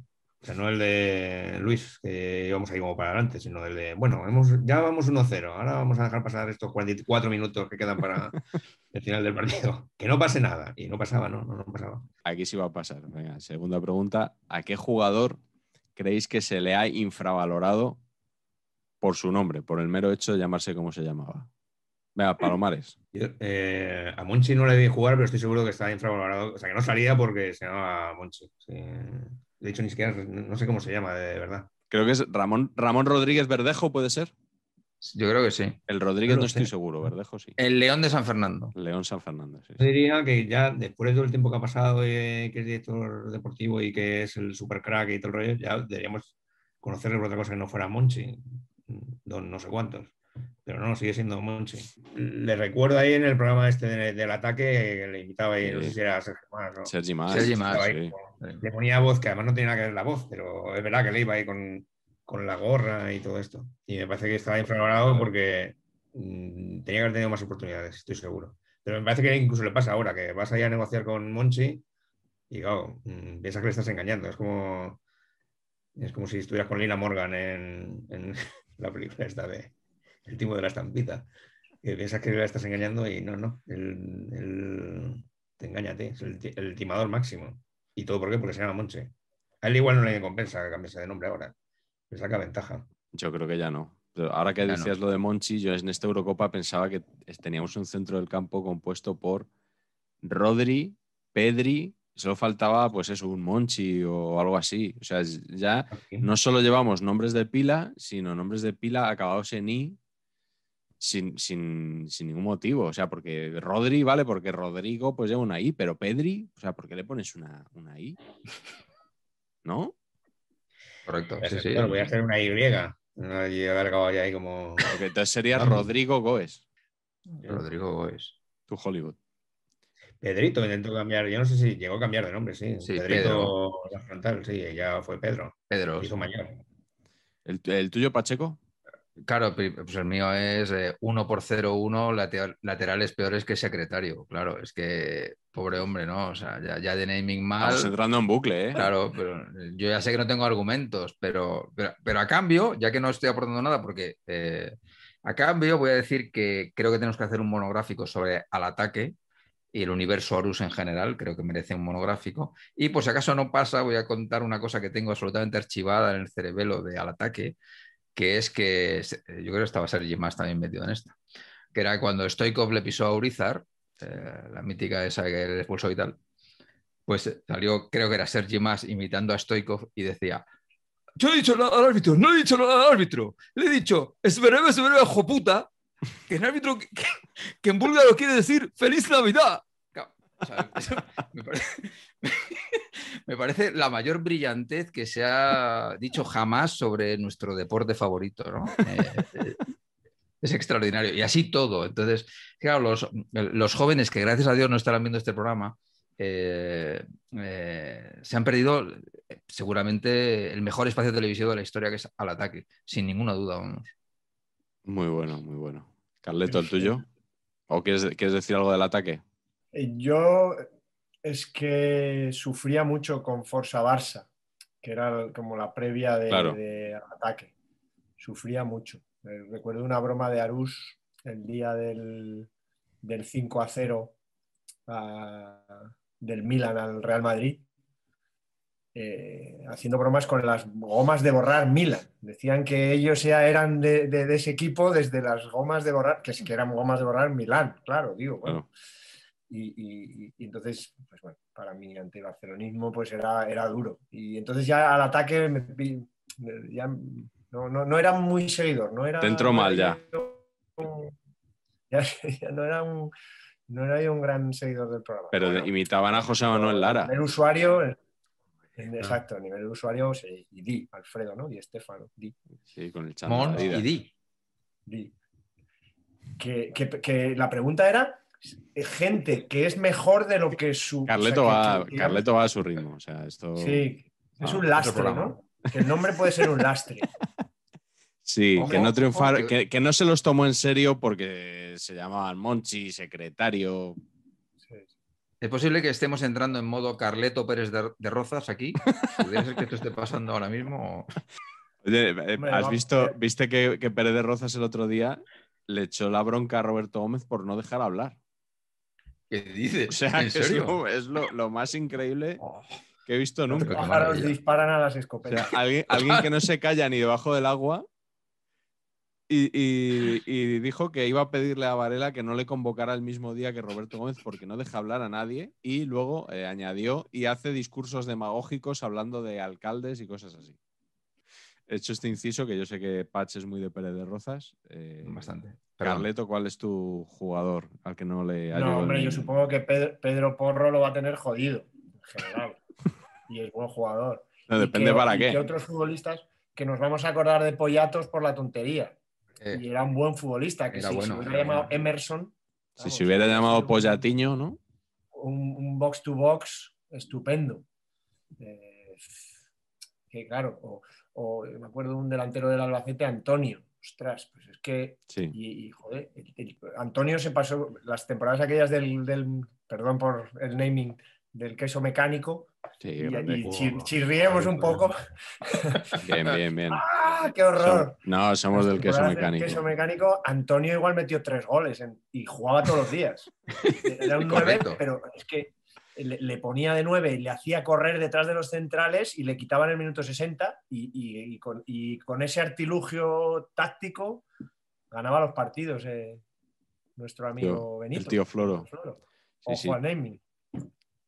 O sea, no el de Luis, que íbamos ahí como para adelante, sino el de, bueno, hemos, ya vamos 1-0, ahora vamos a dejar pasar estos 44 minutos que quedan para el final del partido. Que no pase nada. Y no pasaba, no, no, no pasaba. Aquí sí va a pasar. Venga, segunda pregunta. ¿A qué jugador creéis que se le ha infravalorado por su nombre, por el mero hecho de llamarse como se llamaba? Venga, Palomares. Yo, eh, a Monchi no le vi jugar, pero estoy seguro que está infravalorado. O sea, que no salía porque se llamaba Monchi. Sí. De hecho, ni siquiera no sé cómo se llama, de, verdad. Creo que es Ramón, Ramón Rodríguez Verdejo, ¿puede ser? Yo creo que sí. El Rodríguez No estoy sé. seguro, Verdejo sí. El León de San Fernando. León San Fernando, sí. Yo diría que ya después de todo el tiempo que ha pasado, eh, que es director deportivo y que es el super crack y todo el rollo, ya deberíamos conocerle por otra cosa que no fuera Monchi, don no sé cuántos. Pero no, sigue siendo Monchi. Le recuerdo ahí en el programa este de- del ataque que le invitaba ahí, no sé si era Sergio Más, ¿no? Sergi Mas. Sergi Mas, Le ponía voz, que además no tenía nada que ver la voz, pero es verdad que le iba ahí con, con la gorra y todo esto. Y me parece que estaba infravalorado porque mm, tenía que haber tenido más oportunidades, estoy seguro. Pero me parece que incluso le pasa ahora, que vas allá a negociar con Monchi y claro, mm, piensas que le estás engañando. Es como, es como si estuvieras con Lina Morgan en, en la película esta de El timo de la estampita. Que piensas que le estás engañando y no, no. Él te ti, es el, el timador máximo. ¿Y todo por qué? Porque se llama Monche. A él igual no le compensa cambiarse de nombre ahora. Le saca ventaja. Yo creo que ya no. Pero ahora que Ya no. decías lo de Monchi, yo en esta Eurocopa pensaba que teníamos un centro del campo compuesto por Rodri, Pedri, solo faltaba pues eso, un Monchi o algo así. O sea, ya no solo llevamos nombres de pila, sino nombres de pila acabados en i sin, sin- sin ningún motivo. O sea, porque Rodri, vale, porque Rodrigo pues lleva una i, pero Pedri, o sea, ¿por qué le pones una, una i? ¿No? Correcto. Voy a Sí, hacer- sí. voy a hacer una Y. No, y haber acabado ya ahí como. Porque entonces sería. Rodrigo Goes, Rodrigo Goes. tu Hollywood. Pedrito intentó cambiar. Yo no sé si llegó a cambiar de nombre, sí. Sí, Pedrito la frontal, sí, ya fue Pedro. Pedro. Hizo mayor. ¿El, el tuyo, Pacheco? Claro, pues el mío es 1 por 0-1, lateral- laterales peores que secretario. Claro, es que pobre hombre, ¿no? O sea, ya, ya de naming mal. Estamos entrando en bucle, ¿eh? Claro, pero yo ya sé que no tengo argumentos, pero, pero, pero a cambio, ya que no estoy aportando nada, porque eh, a cambio voy a decir que creo que tenemos que hacer un monográfico sobre al ataque y el universo Horus en general, creo que merece un monográfico. Y por si acaso no pasa, voy a contar una cosa que tengo absolutamente archivada en el cerebelo de al ataque, que es que se- yo creo que estaba Sergi más también metido en esta, que era cuando Stoikov le pisó a Urizar, eh, la mítica esa que le expulsó y tal, pues salió, creo que era Sergi Más imitando a Stoikov y decía, yo he dicho nada al árbitro, no he dicho nada al árbitro, le he dicho, es breve, es breve, hijo puta, que el árbitro que- que en búlgaro quiere decir feliz Navidad. O sea, me, parece, me parece la mayor brillantez que se ha dicho jamás sobre nuestro deporte favorito, ¿no? Eh, eh, es extraordinario. Y así todo. Entonces, claro, los, los jóvenes que gracias a Dios no estarán viendo este programa, eh, eh, se han perdido seguramente el mejor espacio televisivo de la historia, que es al ataque, sin ninguna duda, vamos. Muy bueno, muy bueno. Carleto, ¿el tuyo? ¿O quieres, quieres decir algo del ataque? Yo es que sufría mucho con Forza Barça, que era como la previa de, Claro. de ataque. Sufría mucho. Eh, recuerdo una broma de Arús el día del, del 5 a 0 a- del Milan al Real Madrid, eh, haciendo bromas con las gomas de borrar Milan. Decían que ellos ya eran de, de- de ese equipo desde las gomas de borrar, que es que eran gomas de borrar Milán, claro, digo, bueno. Y, y- y entonces, pues bueno, para mí antibarcelonismo pues era, era duro. Y entonces ya al ataque me pi- ya no, no, no era muy seguidor, no era... Te entró no mal era ya. yo- ya, ya no era un no era yo un gran seguidor del programa. Pero Bueno, imitaban a José Manuel a Lara. nivel usuario, en- exacto, a nivel de usuario, sí, y Di, Alfredo, ¿no? Di Estefano, Di. Sí, con el Adidas. y Di. Di. Que, que- que la pregunta era eh, gente que es mejor de lo que su. Carleto, o sea, va, que- Carleto va a su ritmo. O sea, esto. Sí, es Ah, un lastre. ¿no? Que el nombre puede ser un lastre. Sí, que no triunfaron, que- que, no se los tomó en serio porque se llamaban Monchi, secretario. ¿Es posible que estemos entrando en modo Carleto Pérez de, de Rozas aquí? ¿Podría ser que esto esté pasando ahora mismo? Oye, eh, ¿has visto, viste que, que Pérez de Rozas el otro día le echó la bronca a Roberto Gómez por no dejar hablar? ¿Qué dices? O sea, ¿En es, serio? lo, es lo- lo más increíble Oh, que he visto Los nunca. pájaros maravilla. disparan a las O sea, escopetas. alguien, alguien que no se calla ni debajo del agua y, y- y dijo que iba a pedirle a Varela que no le convocara el mismo día que Roberto Gómez porque no deja hablar a nadie y luego eh, añadió y hace discursos demagógicos hablando de alcaldes y cosas así. He hecho este inciso que yo sé que Patch es muy de Pérez de Rozas. eh, Bastante. Carleto, ¿cuál es tu jugador al que no le ha No, el hombre, yo supongo que Pedro, Pedro Porro lo va a tener jodido, en general. y es buen jugador. No, depende que- para y qué. que otros futbolistas que nos vamos a acordar de Pollatos por la tontería. Eh, Y era un buen futbolista, que Era si bueno, se era hubiera llamado bueno. Emerson. Si vamos, se hubiera llamado Pollatiño, ¿no? Un, un box to box estupendo. Eh, que claro, o, o me acuerdo de un delantero del Albacete, Antonio. Ostras, pues es que Sí. y, y, joder, el- el- Antonio se pasó las temporadas aquellas del, del- perdón por el naming, del queso mecánico. Sí, Y, y chir- chirriemos un poco. Bien, bien, bien. ¡Ah, qué horror! Som- no, somos del queso del mecánico. queso mecánico, Antonio igual metió tres goles en- y jugaba todos los días. Era un 9, Correcto. pero es que le, le ponía de 9 y le hacía correr detrás de los centrales y le quitaban el minuto 60 y, y- y con, y con ese artilugio táctico ganaba los partidos eh, nuestro amigo Benito. el tío Floro. Floro. Sí, Ojo sí. al naming.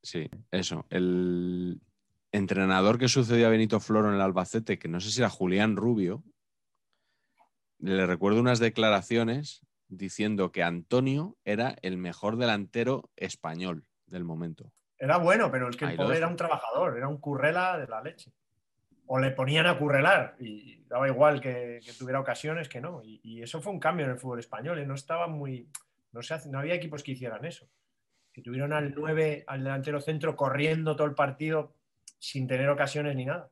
Sí, eso. El entrenador que sucedió a Benito Floro en el Albacete, que no sé si era Julián Rubio, le recuerdo unas declaraciones diciendo que Antonio era el mejor delantero español del momento. Era bueno, pero es que el pobre era un trabajador, era un currela de la leche. O le ponían a currelar y daba igual que, que tuviera ocasiones que no. Y, y eso fue un cambio en el fútbol español. ¿eh? No estaba muy. No, se hace- no había equipos que hicieran eso. Que tuvieron al 9, al delantero centro, corriendo todo el partido sin tener ocasiones ni nada.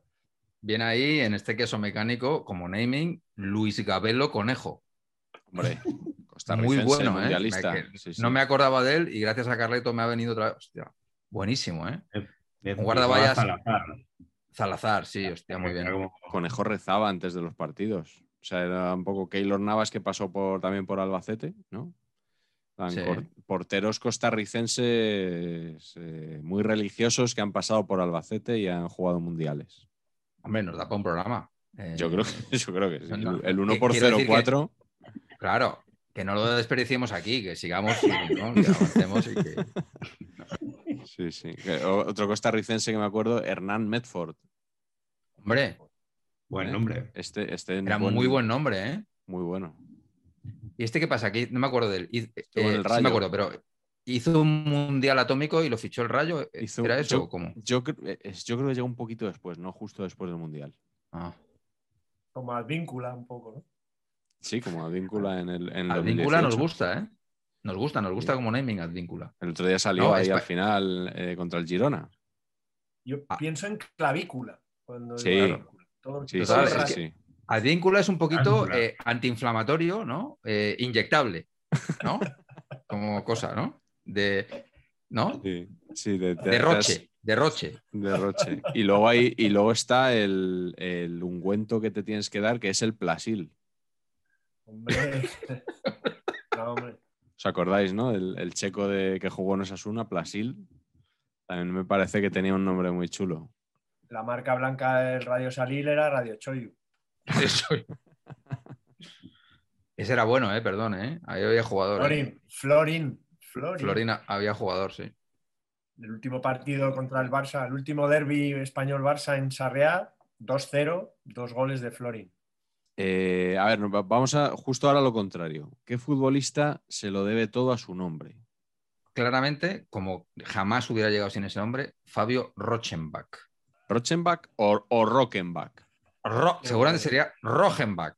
Viene ahí, en este queso mecánico, como naming, Luis Gabelo Conejo. Hombre, Muy bueno, ¿eh? mundialista. Me- que Sí, sí. No me acordaba de él y gracias a Carleto me ha venido otra vez. Hostia, buenísimo, ¿eh? Me Guardaballas. Salazar. Salazar, sí, hostia, muy bien. Conejo rezaba antes de los partidos. O sea, era un poco Keylor Navas que pasó por, también por Albacete, ¿no? Sí. porteros costarricenses eh, muy religiosos que han pasado por Albacete y han jugado mundiales. Hombre, nos da para un programa. Eh, Yo creo que, yo creo que sí. El 1 que- por quiero decir 0-4. Claro, que no lo desperdiciemos aquí, que sigamos y ¿no? que avancemos y que. Sí, sí. Otro costarricense que me acuerdo, Hernán Medford. Hombre, Buen ¿eh? nombre. Este, este era muy buen nombre, ¿eh? Muy bueno. ¿Y este qué pasa? Aquí no me acuerdo de él. Hiz- Estuvo en eh, el sí Rayo. me acuerdo, pero hizo un mundial atómico y lo fichó el Rayo. Hizo- ¿Era eso yo- o cómo? Yo, eh, es- yo creo que llegó un poquito después, no justo después del Mundial. Ah. Como Advíncula un poco, ¿no? Sí, como Advíncula en el. En Advíncula nos 2018. gusta, ¿eh? Nos gusta, nos gusta Sí. como naming Advíncula. El otro día salió No, ahí al final eh, contra el Girona. Yo Ah. pienso en clavícula. Cuando Sí. digo Advíncula. Todo- Sí, sí, Total, sí, es que- sí. Advíncula es un poquito eh, antiinflamatorio, ¿no? Eh, inyectable, ¿no? Como cosa, ¿no? De, ¿no? Sí, sí, de, de- Derroche, derroche. derroche. Y luego, hay, y luego está el, el ungüento que te tienes que dar, que es el Plasil. Hombre. No, hombre. ¿Os acordáis, no? El, el checo de, que jugó en Osasuna, Plasil. También me parece que tenía un nombre muy chulo. La marca blanca del Radio Salil era Radio Choyu. Eso. Ese era bueno, ¿eh? Perdón, ¿eh? Ahí había jugador. ¿eh? Florin, Florin, Florin. Florina había jugador, sí. El último partido contra el Barça, el último derby español-Barça en Sarriá, 2-0, dos goles de Florin. Eh, a ver, vamos a justo ahora lo contrario. ¿Qué futbolista se lo debe todo a su nombre? Claramente, como jamás hubiera llegado sin ese nombre, Fabio Rochenbach. ¿Rochenbach o, o Rockenbach? Ro- seguramente sería Rochenbach,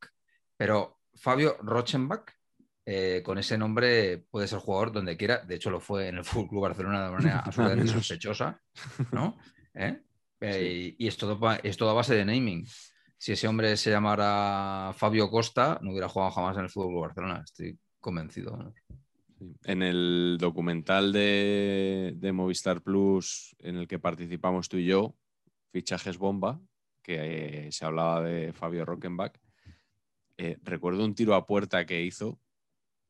pero Fabio Rochenbach, eh, con ese nombre puede ser jugador donde quiera. De hecho, lo fue en el Fútbol Club Barcelona de manera absolutamente sospechosa, ¿no? ¿Eh? Y, y es todo, pa- es todo a base de naming. Si ese hombre se llamara Fabio Costa, no hubiera jugado jamás en el fútbol Barcelona, estoy convencido. En el documental de, Movistar Plus en el que participamos tú y yo, Fichajes Bomba, que eh, se hablaba de Fabio Rockenbach, eh, recuerdo un tiro a puerta que hizo, o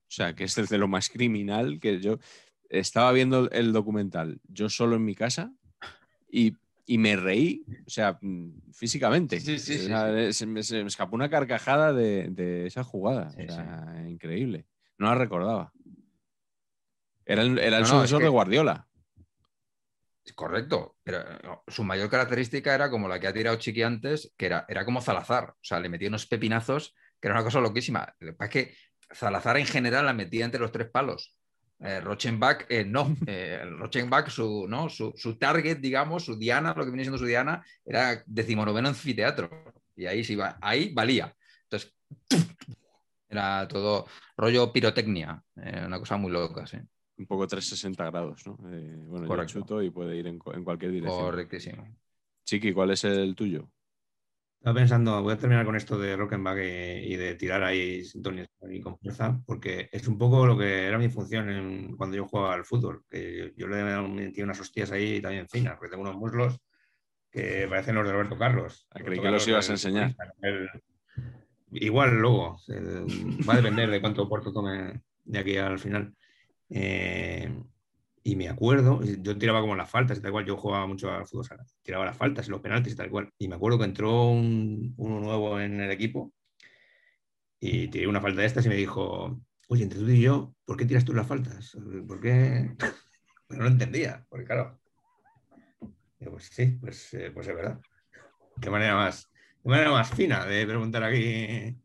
sea, que es de lo más criminal que yo estaba viendo el documental yo solo en mi casa y, y me reí, o sea, mm, físicamente. Sí, sí, o sea, se, me, se, me, escapó una carcajada de, de esa jugada. Sea, increíble. No la recordaba. Era el, era el No, no, sucesor es que- de Guardiola. Correcto, pero no, su mayor característica era como la que ha tirado Chiqui antes, que era, era como Salazar, o sea, le metía unos pepinazos, que era una cosa loquísima. Lo que pasa es que Salazar en general la metía entre los tres palos. Eh, Rochenbach, eh, no. Eh, Rochenbach, su, ¿no? Su, su target, digamos, su diana, lo que viene siendo su diana, era decimonoveno anfiteatro. Y ahí sí va, ahí valía. Entonces, era todo rollo pirotecnia, eh, una cosa muy loca, sí. Un poco 360 grados, ¿no? Eh, bueno, yo Correcto. chuto y puede ir en, en cualquier dirección. Correctísimo. Chiqui, ¿cuál es el tuyo? Estaba pensando, voy a terminar con esto de Rockenbach y, y de tirar ahí sintonías y con fuerza, porque es un poco lo que era mi función en- cuando yo jugaba al fútbol, que yo, yo le metí unas hostias ahí también finas, porque tengo unos muslos que parecen los de Roberto Carlos. Roberto creí que los ibas a enseñar. el- igual luego, eh, va a depender de cuánto puerto tome de aquí al final. Eh, y me acuerdo, yo tiraba como las faltas y tal cual, yo jugaba mucho al fútbol sala, tiraba las faltas los penaltis y tal cual. Y me acuerdo que entró un- uno nuevo en el equipo y tiré una falta de estas y me dijo, oye, entre tú y yo, ¿por qué tiras tú las faltas? ¿Por qué? Pero no entendía, porque claro. Digo, pues sí, pues, eh, pues es verdad. Qué manera más, qué manera más fina de preguntar aquí.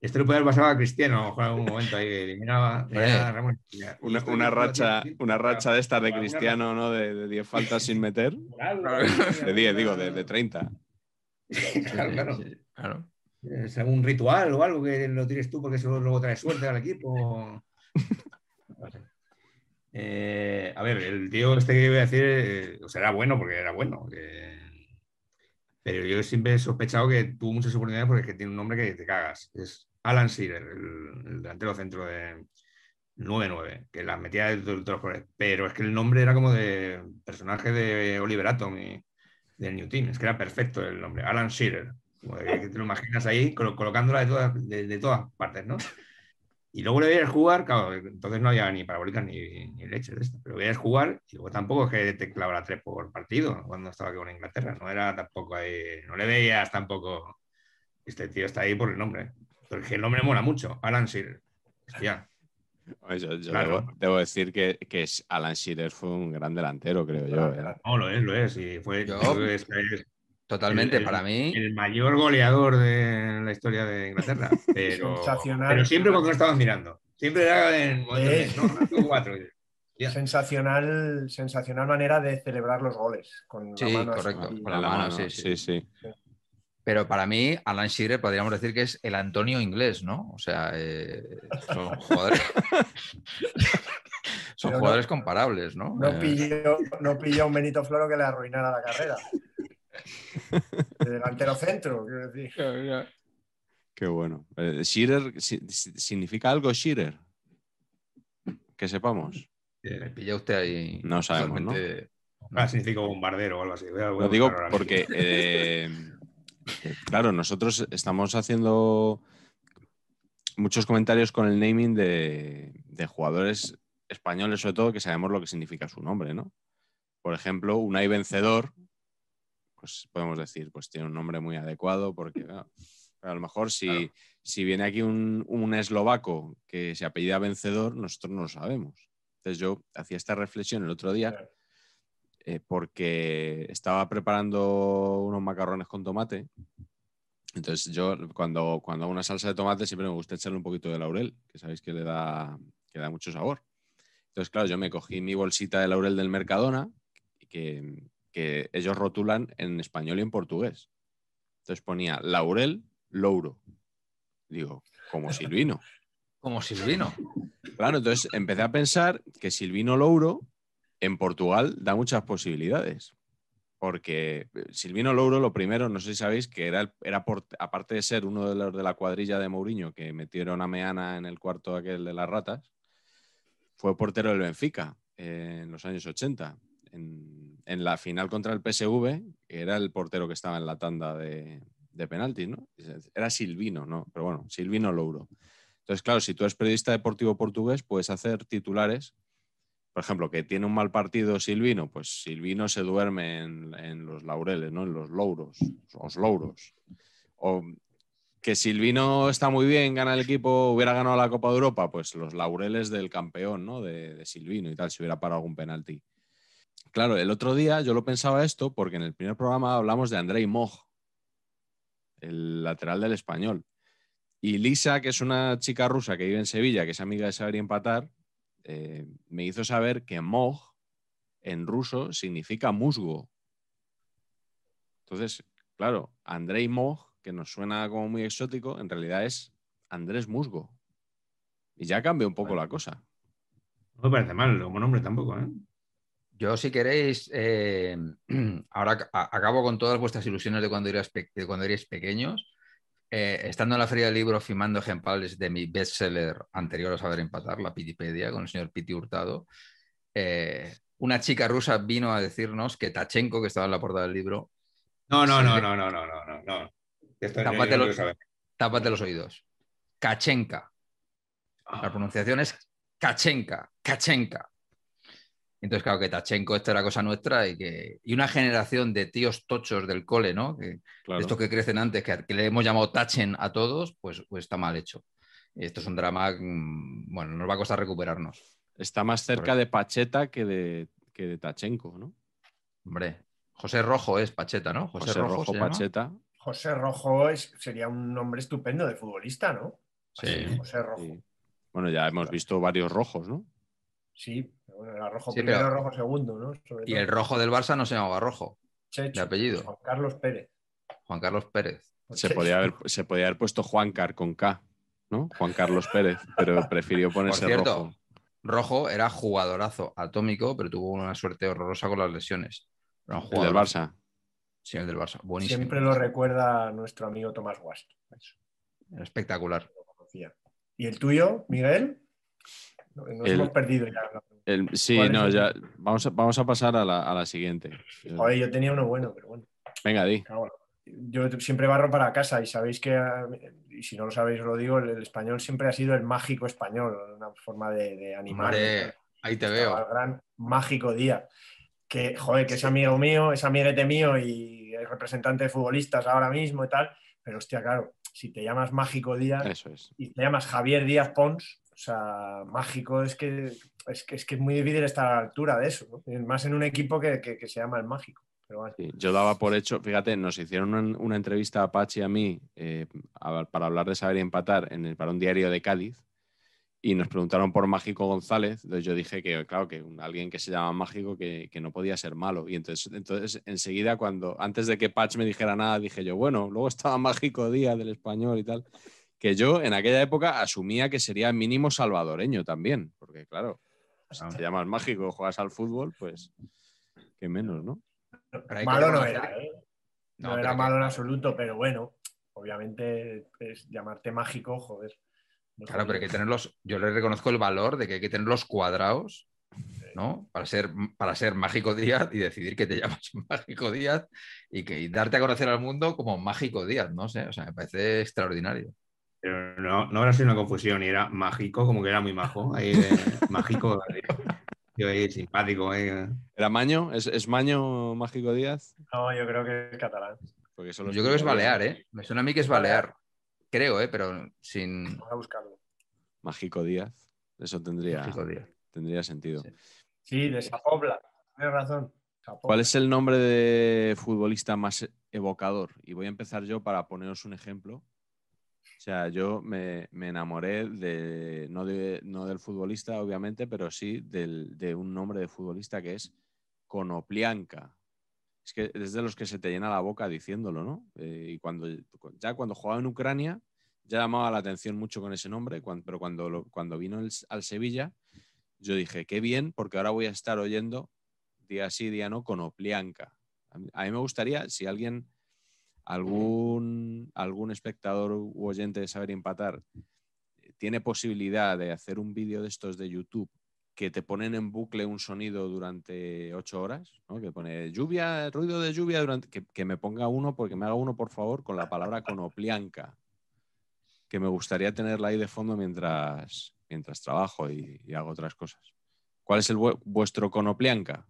Esto le puede haber pasado a Cristiano, a lo mejor en algún momento ahí eliminaba. Ramón, Una, racha, una racha de estas de Cristiano, ¿no? De de 10 faltas sin meter. De 10, digo, de, de 30. Claro, claro. Claro. ¿Es algún ritual o algo que lo tires tú porque eso luego trae suerte al equipo? No sé. Eh, a ver, el tío este que iba a decir, eh, o sea, era bueno porque era bueno. que- Pero yo siempre he sospechado que tuvo muchas oportunidades porque es que tiene un nombre que te cagas. Es Alan Shearer, el, el delantero centro de 9-9, que las metía de todos los colores. Pero es que el nombre era como de personaje de Oliver Atom y del New Team. Es que era perfecto el nombre, Alan Shearer. Como que te lo imaginas ahí colo- colocándola de todas, de todas partes, ¿no? Y luego le veías jugar, claro, entonces no había ni parabólicas ni, ni leches de esto, pero veías jugar y luego tampoco es que te clavara tres por partido cuando estaba aquí con Inglaterra, no era tampoco ahí, no le veías tampoco, este tío está ahí por el nombre, porque el nombre mola mucho, Alan Shearer. Hostia, Yo, yo Claro. debo, debo decir que, que Alan Shearer fue un gran delantero, creo yo. ¿eh? no, lo es, lo es, y fue Yo- yo creo que es- es Totalmente, El- el- para mí. el mayor goleador de la historia de Inglaterra, pero, Sensacional. pero siempre cuando no estaban mirando, siempre era en no, cuatro. Sensacional, sensacional manera de celebrar los goles. Con Sí, la mano así. correcto, con la mano, sí, sí. sí, sí. Pero para mí, Alan Shearer podríamos decir que es el Antonio inglés, ¿no? O sea, eh, son jugadores. son no- jugadores comparables, ¿no? No Eh, pilló, no pilló a un Benito Floro que le arruinara la carrera. De delantero centro, quiero decir. Qué bueno. Eh, Shearer, si- si- ¿significa algo Shearer? Que sepamos. me pilla usted ahí. No sabemos, ¿no? totalmente- Ah, significa bombardero o algo así. Voy a- voy a Lo digo porque, eh, claro, nosotros estamos haciendo muchos comentarios con el naming de, de jugadores españoles, sobre todo, que sabemos lo que significa su nombre, ¿no? Por ejemplo, Unai Vencedor, pues podemos decir, pues tiene un nombre muy adecuado, porque claro, a lo mejor si, Claro. si viene aquí un, un eslovaco que se apellida Vencedor, nosotros no lo sabemos. Entonces yo hacía esta reflexión el otro día Claro. eh, porque estaba preparando unos macarrones con tomate. Entonces yo cuando, cuando hago una salsa de tomate siempre me gusta echarle un poquito de laurel, que sabéis que le da, que da mucho sabor. Entonces, claro, yo me cogí mi bolsita de laurel del Mercadona, que, que ellos rotulan en español y en portugués. Entonces ponía laurel, louro. Digo, como Silvino. Como Silvino. Claro, entonces empecé a pensar que Silvino Louro en Portugal da muchas posibilidades. porque eh, Silvino Louro, lo primero, no sé si sabéis, que era, era aparte de ser uno de los de la cuadrilla de Mourinho que metieron a Meana en el cuarto aquel de las ratas, fue portero del Benfica en los años 80. En, la final contra el PSV, era el portero que estaba en la tanda de, de penalti, ¿no? Era Silvino, ¿no? Pero bueno, Silvino Louro. Entonces, claro, si tú eres periodista deportivo portugués, puedes hacer titulares por ejemplo, que tiene un mal partido Silvino, pues Silvino se duerme en, los laureles, ¿no? En los louros, los louros. O que Silvino está muy bien, gana el equipo, hubiera ganado la Copa de Europa, pues los laureles del campeón, ¿no? De, Silvino y tal, si hubiera parado algún penalti. Claro, el otro día yo lo pensaba esto porque en el primer programa hablamos de Andrei Moj, el lateral del español. Y Lisa, que es una chica rusa que vive en Sevilla, que es amiga de saber y empatar, eh, me hizo saber que moj en ruso significa musgo. Entonces, claro, Andrei Moj, que nos suena como muy exótico, en realidad es Andrés Musgo. Y ya cambia un poco la cosa. No me parece mal como nombre tampoco, ¿eh? Yo, si queréis, eh, ahora acabo con todas vuestras ilusiones de cuando erais, de cuando erais pequeños. Eh, estando en la Feria del Libro firmando ejemplares de mi bestseller anterior a saber empatar, la Pitipedia, con el señor Piti Hurtado, eh, una chica rusa vino a decirnos que Tachenko, que estaba en la portada del libro. No, no, no, no, no, no, no, no. tápate, los, tápate, los, oídos. Kachenka. La ah. pronunciación es Kachenka, Kachenka. Entonces, claro, que Tachenko esto era cosa nuestra y que y una generación de tíos tochos del cole, ¿no? Que, Estos que crecen antes, que, le hemos llamado Tachen a todos, pues, pues está mal hecho. Esto es un drama, mm, bueno, nos va a costar recuperarnos. Está más cerca de Pacheta que de, que de Tachenko, ¿no? Hombre, José Rojo es Pacheta, ¿no? José, Rojo, Pacheta. José Rojo es, sería un nombre estupendo de futbolista, ¿no? Sí. José Rojo. Bueno, ya hemos visto varios rojos, ¿no? Sí, bueno, era rojo primero, rojo segundo, ¿no? y el rojo del Barça no se llamaba rojo. de apellido. Juan Carlos Pérez. Juan Carlos Pérez. Se podía, haber, se podía haber puesto Juancar con K, ¿no? Juan Carlos Pérez, pero prefirió ponerse rojo. Rojo era jugadorazo atómico, pero tuvo una suerte horrorosa con las lesiones. el del Barça. Sí, el del Barça. Buenísimo. Siempre lo recuerda nuestro amigo Tomás Guast. Espectacular. ¿Y el tuyo, Miguel? Nos hemos perdido ya. Sí, no, ya. Vamos a, vamos a pasar a la, siguiente. Oye, yo tenía uno bueno, pero bueno. Venga, di. Yo siempre barro para casa y sabéis que, y si no lo sabéis, lo digo, el, español siempre ha sido el mágico español, una forma de, animar. ahí te veo. El gran mágico día. Que, joder, que es amigo mío, es amiguete mío y es representante de futbolistas ahora mismo y tal. Pero hostia, claro, si te llamas Mágico Díaz y te llamas Javier Díaz Pons, o sea, mágico es que es, que, es, que es muy difícil estar a la altura de eso, más en un equipo que, se llama el mágico. yo daba por hecho, fíjate, nos hicieron una, entrevista a Pachi y a mí eh, para hablar de saber y empatar en el, para un diario de Cádiz y nos preguntaron por Mágico González. Entonces yo dije que, claro, que alguien que se llama Mágico que, no podía ser malo. Y entonces, entonces enseguida, cuando antes de que Patch me dijera nada, dije yo, bueno, luego estaba Mágico Díaz del español y tal que yo en aquella época asumía que sería mínimo salvadoreño también, porque claro, si te llamas mágico, juegas al fútbol, pues qué menos, ¿no? Malo no era, ¿eh? No, era malo en absoluto, pero bueno, obviamente es llamarte mágico, joder. claro, pero hay que tenerlos, yo le reconozco el valor de que hay que tenerlos cuadrados, ¿no? Para ser, para ser Mágico Díaz y decidir que te llamas Mágico Díaz y, que, darte a conocer al mundo como Mágico Díaz, no sé, o sea, me parece extraordinario. Pero no, no habrá sido una confusión, y era mágico, como que era muy majo. Ahí, mágico, yo ahí, simpático. ¿Era Maño? ¿Es, Maño Mágico Díaz? No, yo creo que es catalán. yo creo que es Balear, ¿eh? Me suena a mí que es Balear. Creo, ¿eh? Pero sin. Voy a buscarlo. Mágico Díaz. Eso tendría, tendría sentido. Sí, de Sapobla. Tienes razón. ¿Cuál es el nombre de futbolista más evocador? Y voy a empezar yo para poneros un ejemplo sea, yo me, enamoré de no, del futbolista, obviamente, pero sí de un nombre de futbolista que es Konoplianka. Es que es de los que se te llena la boca diciéndolo, ¿no? Eh, y cuando ya cuando jugaba en Ucrania ya llamaba la atención mucho con ese nombre, pero cuando, cuando vino al Sevilla, yo dije, qué bien, porque ahora voy a estar oyendo día sí, día no, Konoplianka. A mí, a mí me gustaría, si alguien, algún, algún espectador u oyente de Saber Empatar tiene posibilidad de hacer un vídeo de estos de YouTube que te ponen en bucle un sonido durante ocho horas, ¿no? que pone lluvia, ruido de lluvia, durante, que, que me ponga uno, porque me haga uno, por favor, con la palabra conoplianca, que me gustaría tenerla ahí de fondo mientras, mientras trabajo y, hago otras cosas. ¿Cuál es el vu- vuestro conoplianca?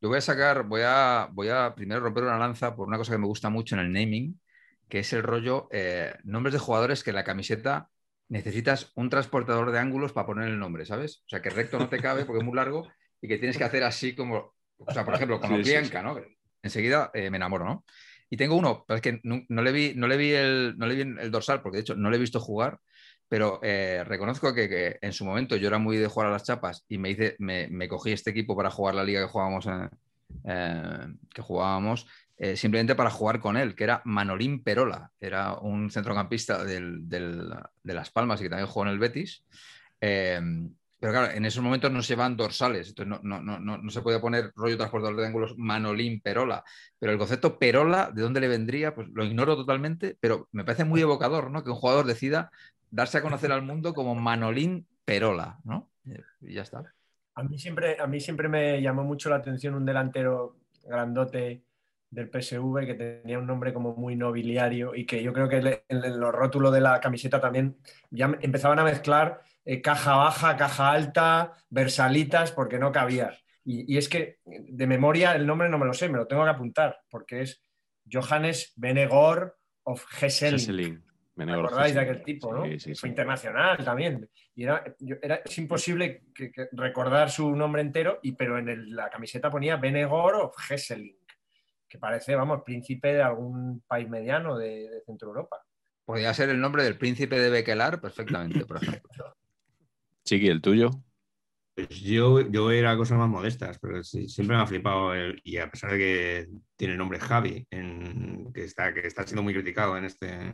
Yo voy a sacar, voy a, voy a primero romper una lanza por una cosa que me gusta mucho en el naming, que es el rollo eh, nombres de jugadores que en la camiseta necesitas un transportador de ángulos para poner el nombre, ¿sabes? O sea, que recto no te cabe porque es muy largo y que tienes que hacer así como, o sea, por ejemplo, Sí, sí, Oplianca, ¿no? Enseguida eh, me enamoro, ¿no? Y tengo uno, pero es que no, no le vi, no le vi el, no le vi el dorsal, porque de hecho no le he visto jugar, pero eh, reconozco que, que en su momento yo era muy de jugar a las chapas y me hice, me, me cogí este equipo para jugar la liga que jugábamos, eh, eh, que jugábamos eh, simplemente para jugar con él, que era Manolín Perola, era un centrocampista del- del- de Las Palmas y que también jugó en el Betis. Pero claro, en esos momentos no se van dorsales, entonces no, no, no, no, no se puede poner rollo transportador de ángulos Manolín Perola. Pero el concepto Perola, ¿de dónde le vendría? Pues lo ignoro totalmente, pero me parece muy evocador, ¿no? Que un jugador decida darse a conocer al mundo como Manolín Perola, ¿no? Y ya está. A mí siempre, a mí siempre me llamó mucho la atención un delantero grandote del PSV que tenía un nombre como muy nobiliario y que yo creo que le- en, los rótulos de la camiseta también ya empezaban a mezclar eh, caja baja, caja alta, versalitas, porque no cabía. Y, y es que de memoria el nombre no me lo sé, me lo tengo que apuntar, porque es Johannes Benegor of. Hesseling. ¿Me acordáis de aquel tipo, no? Sí, sí, Fue sí. internacional también. Y era, yo- era- es imposible que- que recordar su nombre entero, y, pero en el- la camiseta ponía Benegor of Hesseling, que parece, vamos, príncipe de algún país mediano de, de Centro Europa. Podría ser el nombre del príncipe de Bequelar perfectamente, por ejemplo. Chiqui, el tuyo. Pues yo, yo era cosas más modestas, pero sí, siempre me ha flipado, el- y a pesar de que tiene el nombre Javi, en- que, está, que está siendo muy criticado en este,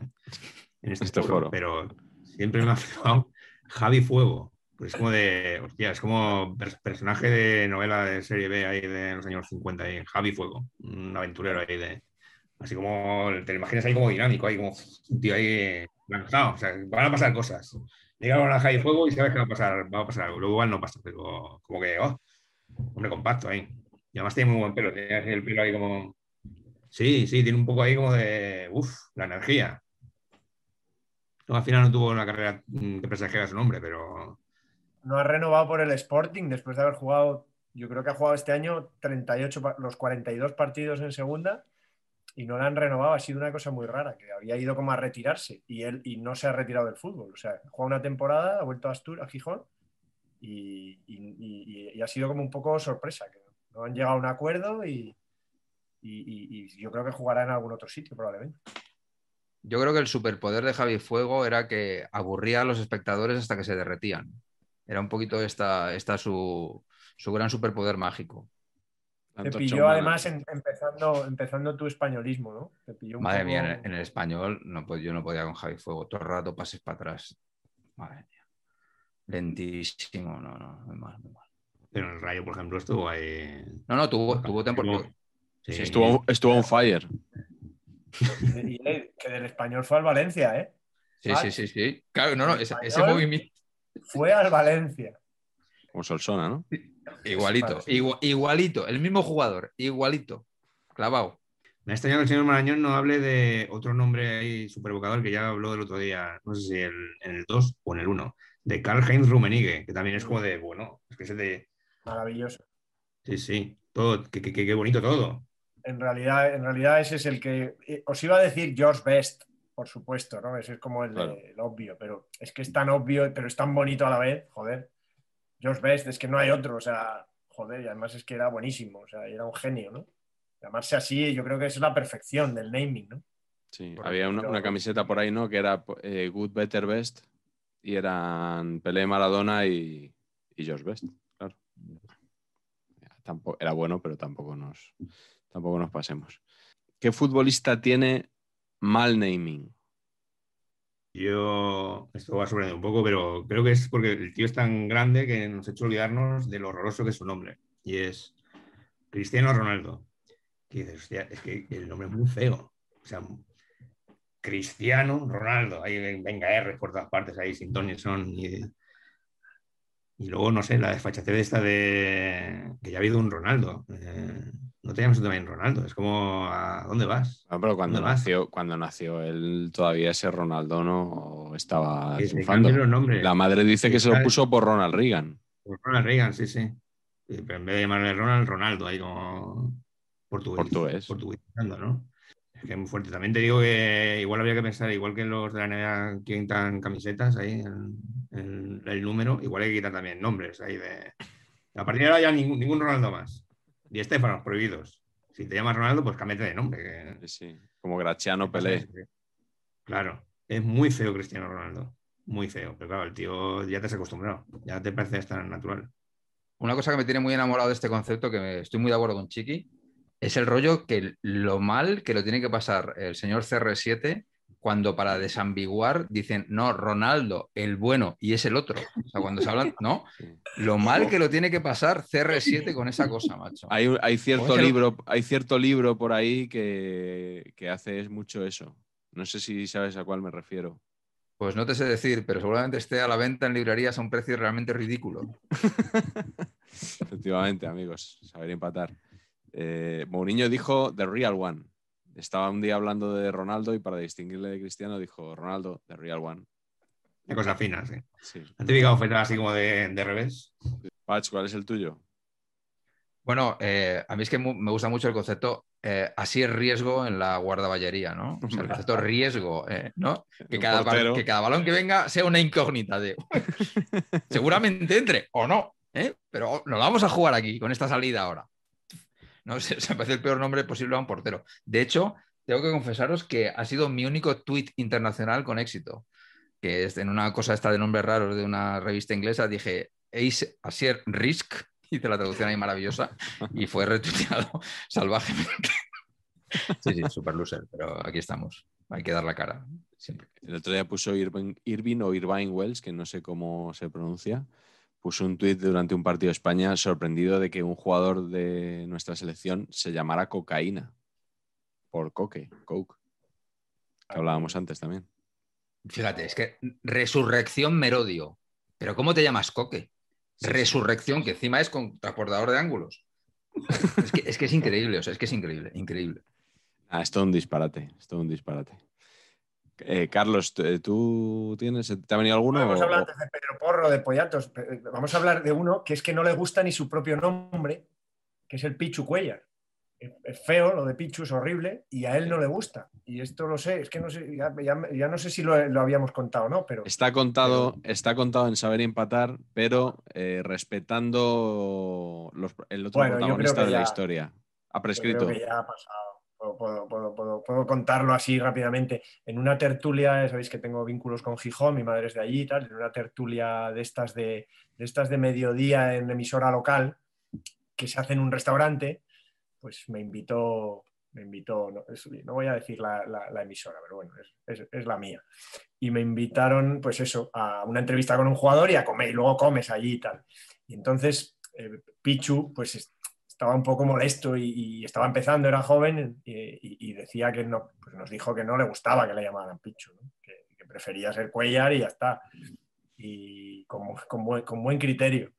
en este, Este foro, foro. pero siempre me ha flipado Javi Fuego. Pues es como de, hostia, es como per- personaje de novela de serie B ahí de los años 50, ahí, Javi Fuego, un aventurero ahí de, así como, te lo imaginas ahí como dinámico, ahí como un tío ahí lanzado, o sea, van a pasar cosas. Llega a Javi Fuego y sabes que va a pasar, va a pasar algo. Luego igual no pasa, pero como que, oh, hombre compacto ahí. Y además tiene muy buen pelo, tiene el pelo ahí como. Sí, sí, tiene un poco ahí como de. Uf, la energía. No, al final no tuvo una carrera mm, que presagera su nombre, pero. No ha renovado por el Sporting después de haber jugado, yo creo que ha jugado este año 38, pa- los 42 partidos en segunda y no la han renovado. Ha sido una cosa muy rara, que había ido como a retirarse y él y no se ha retirado del fútbol. O sea, juega una temporada, ha vuelto a Astur, a Gijón y, ha sido como un poco sorpresa, que no han llegado a un acuerdo y yo creo que jugará en algún otro sitio probablemente. Yo creo que el superpoder de Javi Fuego era que aburría a los espectadores hasta que se derretían. Era un poquito esta, esta su, su gran superpoder mágico. Te pilló además en- empezando, empezando tu españolismo, ¿no? Te pilló un Madre poco- mía, en el, en el español no, yo no podía con Javi Fuego. Todo el rato pases para atrás. Madre mía. Lentísimo, no, no, muy mal, muy mal. Pero en el Rayo, por ejemplo, estuvo ahí. No, no, tuvo, tuvo temporada. Sí, Sí, Estuvo, estuvo on fire. Y, eh, que del español fue al Valencia, ¿eh? Sí, sí, sí, sí. Claro, no, no, ese, movimiento. Fue al Valencia. Como Solsona, ¿no? Igualito, igua- igualito, el mismo jugador, igualito. Clavado. Me ha extrañado que el señor Marañón no hable de otro nombre ahí super evocador que ya habló el otro día, no sé si el- en el 2 o en el 1, de Karl-Heinz Rummenigge, que también es como de, bueno, es que es de. Maravilloso. Sí, sí, todo, qué bonito todo. En realidad, en realidad ese es el que. eh, Os iba a decir George Best, por supuesto, ¿no? Ese es como el, Claro. el obvio, pero es que es tan obvio, pero es tan bonito a la vez, joder. George Best, es que no hay otro, o sea, joder, y además es que era buenísimo, o sea, era un genio, ¿no? Llamarse así, yo creo que es la perfección del naming, ¿no? Sí, Por había una, camiseta por ahí, ¿no? Que era eh, Good, Better, Best. Y eran Pelé, Maradona y, y George Best, claro. Tampoco, era bueno, pero tampoco nos, tampoco nos pasemos. ¿Qué futbolista tiene mal naming? Yo, esto va a sorprender un poco, pero creo que es porque el tío es tan grande que nos ha hecho olvidarnos de lo horroroso que es su nombre. Y es Cristiano Ronaldo. que es que el nombre es muy feo. O sea, Cristiano Ronaldo, ahí venga R por todas partes, ahí sin Tony son y, y luego, no sé, la desfachatez esta de que ya ha habido un Ronaldo. Eh, no teníamos también Ronaldo, es como, ¿a dónde vas? No, pero cuando nació, cuando nació él, todavía ese Ronaldo no estaba triunfando. La madre dice que se lo puso por Ronald Reagan. Por Ronald Reagan, sí, sí. Pero en vez de llamarle Ronald, Ronaldo, ahí como portugués. Portugués. Portuguesando, ¿no? Es que es muy fuerte. También te digo que igual habría que pensar, igual que los de la NBA quitan camisetas ahí, el- el número, igual hay que quitar también nombres ahí de. A partir de ahora ya ningún, ningún Ronaldo más. Y Estefanos prohibidos. Si te llamas Ronaldo, pues cámbiate de nombre. que- Sí, sí. Como Graciano Pelé. Claro, es muy feo Cristiano Ronaldo. Muy feo. Pero claro, el tío ya te has acostumbrado. Ya te parece hasta natural. Una cosa que me tiene muy enamorado de este concepto, que estoy muy de acuerdo con Chiqui, es el rollo que lo mal que lo tiene que pasar el señor CR7 cuando para desambiguar dicen, no, Ronaldo, el bueno, y es el otro. O sea, cuando se hablan, ¿no? Lo mal que lo tiene que pasar CR7 con esa cosa, macho. Hay, hay cierto libro, hay cierto libro por ahí que, que hace mucho eso. No sé si sabes a cuál me refiero. Pues no te sé decir, pero seguramente esté a la venta en librerías a un precio realmente ridículo. Efectivamente, amigos, saber empatar. Eh, Mourinho dijo The Real One. Estaba un día hablando de Ronaldo y para distinguirle de Cristiano dijo Ronaldo, The Real One. Una cosa fina, sí. Sí. La típica oferta así como de, de revés. Patch, ¿cuál es el tuyo? Bueno, eh, a mí es que me gusta mucho el concepto, eh, así es riesgo en la guardaballería, ¿no? O sea, el concepto riesgo, eh, ¿no? Que cada, que balón que venga sea una incógnita de seguramente entre o no, ¿eh? pero nos la vamos a jugar aquí con esta salida ahora. No sé, se me parece el peor nombre posible a un portero. De hecho, tengo que confesaros que ha sido mi único tweet internacional con éxito, que es en una cosa esta de nombres raros de una revista inglesa, dije, Ace Asier Risk, hice la traducción ahí maravillosa, y fue retuiteado salvajemente. Sí, sí, super loser, pero aquí estamos. Hay que dar la cara. El otro día puso Irving, Irving o Irvine Wells, que no sé cómo se pronuncia, puso un tuit durante un partido de España sorprendido de que un jugador de nuestra selección se llamara cocaína. Por coque, coke. Que hablábamos antes también. Fíjate, es que resurrección merodio. Pero ¿cómo te llamas coque? Sí, sí. resurrección, que encima es con transportador de ángulos. Es que, es que es increíble, o sea, es que es increíble, increíble. Ah, es todo un disparate, es todo un disparate. Eh, Carlos, ¿tú- ¿tú tienes, te ha venido alguno? Hemos o- hablado o- antes de Pedro Porro, de Pollatos. Vamos a hablar de uno que es que no le gusta ni su propio nombre, que es el Pichu Cuellar. Es feo, lo de Pichu es horrible y a él no le gusta. Y esto lo sé, es que no sé, ya, ya- ya no sé si lo, lo habíamos contado o no, pero Está contado, está contado en saber empatar, pero eh, respetando los- el otro Bueno, protagonista de la historia. Ha yo prescrito. creo que ya ha pasado. Puedo, puedo- puedo- contarlo así rápidamente. En una tertulia, sabéis que tengo vínculos con Gijón, mi madre es de allí y tal, en una tertulia de estas de, estas de mediodía en emisora local, que se hace en un restaurante, pues me invitó, me invitó, no, voy a decir la, la- emisora, pero bueno, es, es- la mía. Y me invitaron, pues eso, a una entrevista con un jugador y a comer, y luego comes allí y tal. Y entonces, eh, Pichu, pues es- estaba un poco molesto y, estaba empezando, era joven y, decía que no, pues nos dijo que no le gustaba que le llamaran Pichu, que, prefería ser Cuellar y ya está. Y con, con buen, con buen criterio.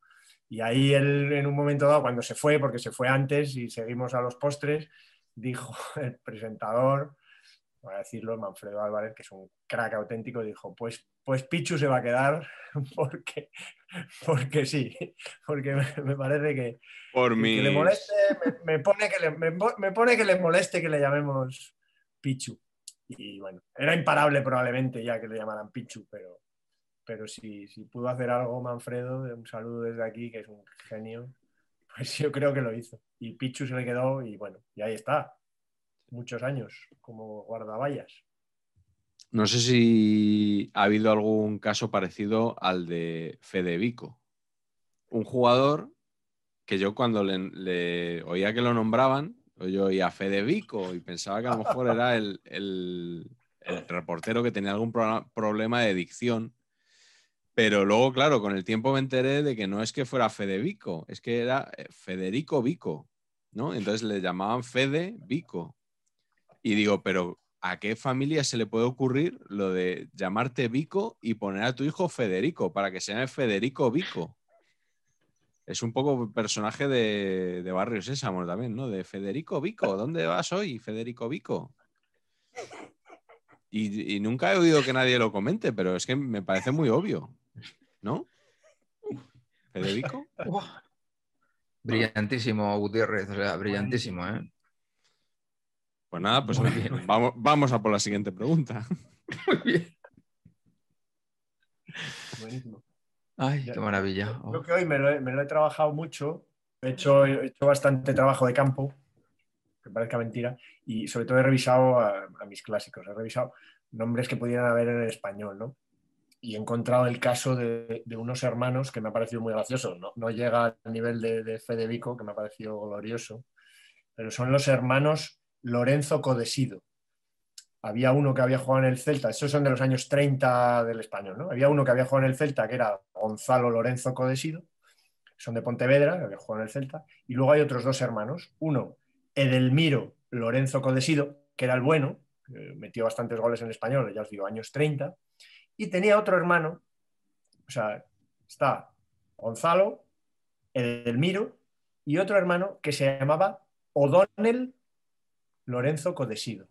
Y ahí él, en un momento dado, cuando se fue, porque se fue antes y seguimos a los postres, dijo el presentador, voy a decirlo, Manfredo Álvarez, que es un crack auténtico, dijo, pues, pues Pichu se va a quedar porque, porque sí, porque me, parece que, Por que le moleste, me, me pone que le, me pone que le moleste que le llamemos Pichu. Y bueno, era imparable probablemente ya que le llamaran Pichu, pero, pero si, si pudo hacer algo Manfredo, un saludo desde aquí, que es un genio, pues yo creo que lo hizo. Y Pichu se le quedó y bueno, y ahí está. Muchos años como guardaballas. No sé si ha habido algún caso parecido al de Fede Vico. Un jugador que yo cuando le, oía que lo nombraban, yo oía Fede Vico y pensaba que a lo mejor era el, el- reportero que tenía algún pro- problema de dicción. Pero luego, claro, con el tiempo me enteré de que no es que fuera Fede Vico, es que era eh, Federico Vico. ¿no? Entonces le llamaban Fede Vico. Y digo, pero ¿a qué familia se le puede ocurrir lo de llamarte Vico y poner a tu hijo Federico para que se llame Federico Vico? Es un poco personaje de, de Barrio Sésamo también, ¿no? De Federico Vico. ¿Dónde vas hoy, Federico Vico? Y, y nunca he oído que nadie lo comente, pero es que me parece muy obvio, ¿no? Federico. Brillantísimo, Gutiérrez, o sea, brillantísimo, ¿eh? Pues nada, pues vamos, vamos a por la siguiente pregunta. Muy bien. Buenísimo. Ay, qué maravilla. Creo que hoy me lo, he, me lo he trabajado mucho. He hecho, he hecho bastante trabajo de campo, que parezca mentira, y sobre todo he revisado a, a mis clásicos. He revisado nombres que pudieran haber en español, ¿no? Y he encontrado el caso de, de unos hermanos que me ha parecido muy gracioso. No, no llega al nivel de, de Federico, que me ha parecido glorioso, pero son los hermanos Lorenzo Codesido. Había uno que había jugado en el Celta, esos son de los años 30 del español, ¿no? Había uno que había jugado en el Celta, que era Gonzalo Lorenzo Codesido, son de Pontevedra, que había jugado en el Celta, y luego hay otros dos hermanos, uno, Edelmiro Lorenzo Codesido, que era el bueno, metió bastantes goles en español, ya os digo, años 30, y tenía otro hermano, o sea, está Gonzalo, Edelmiro, y otro hermano que se llamaba O'Donnell Lorenzo Codesido.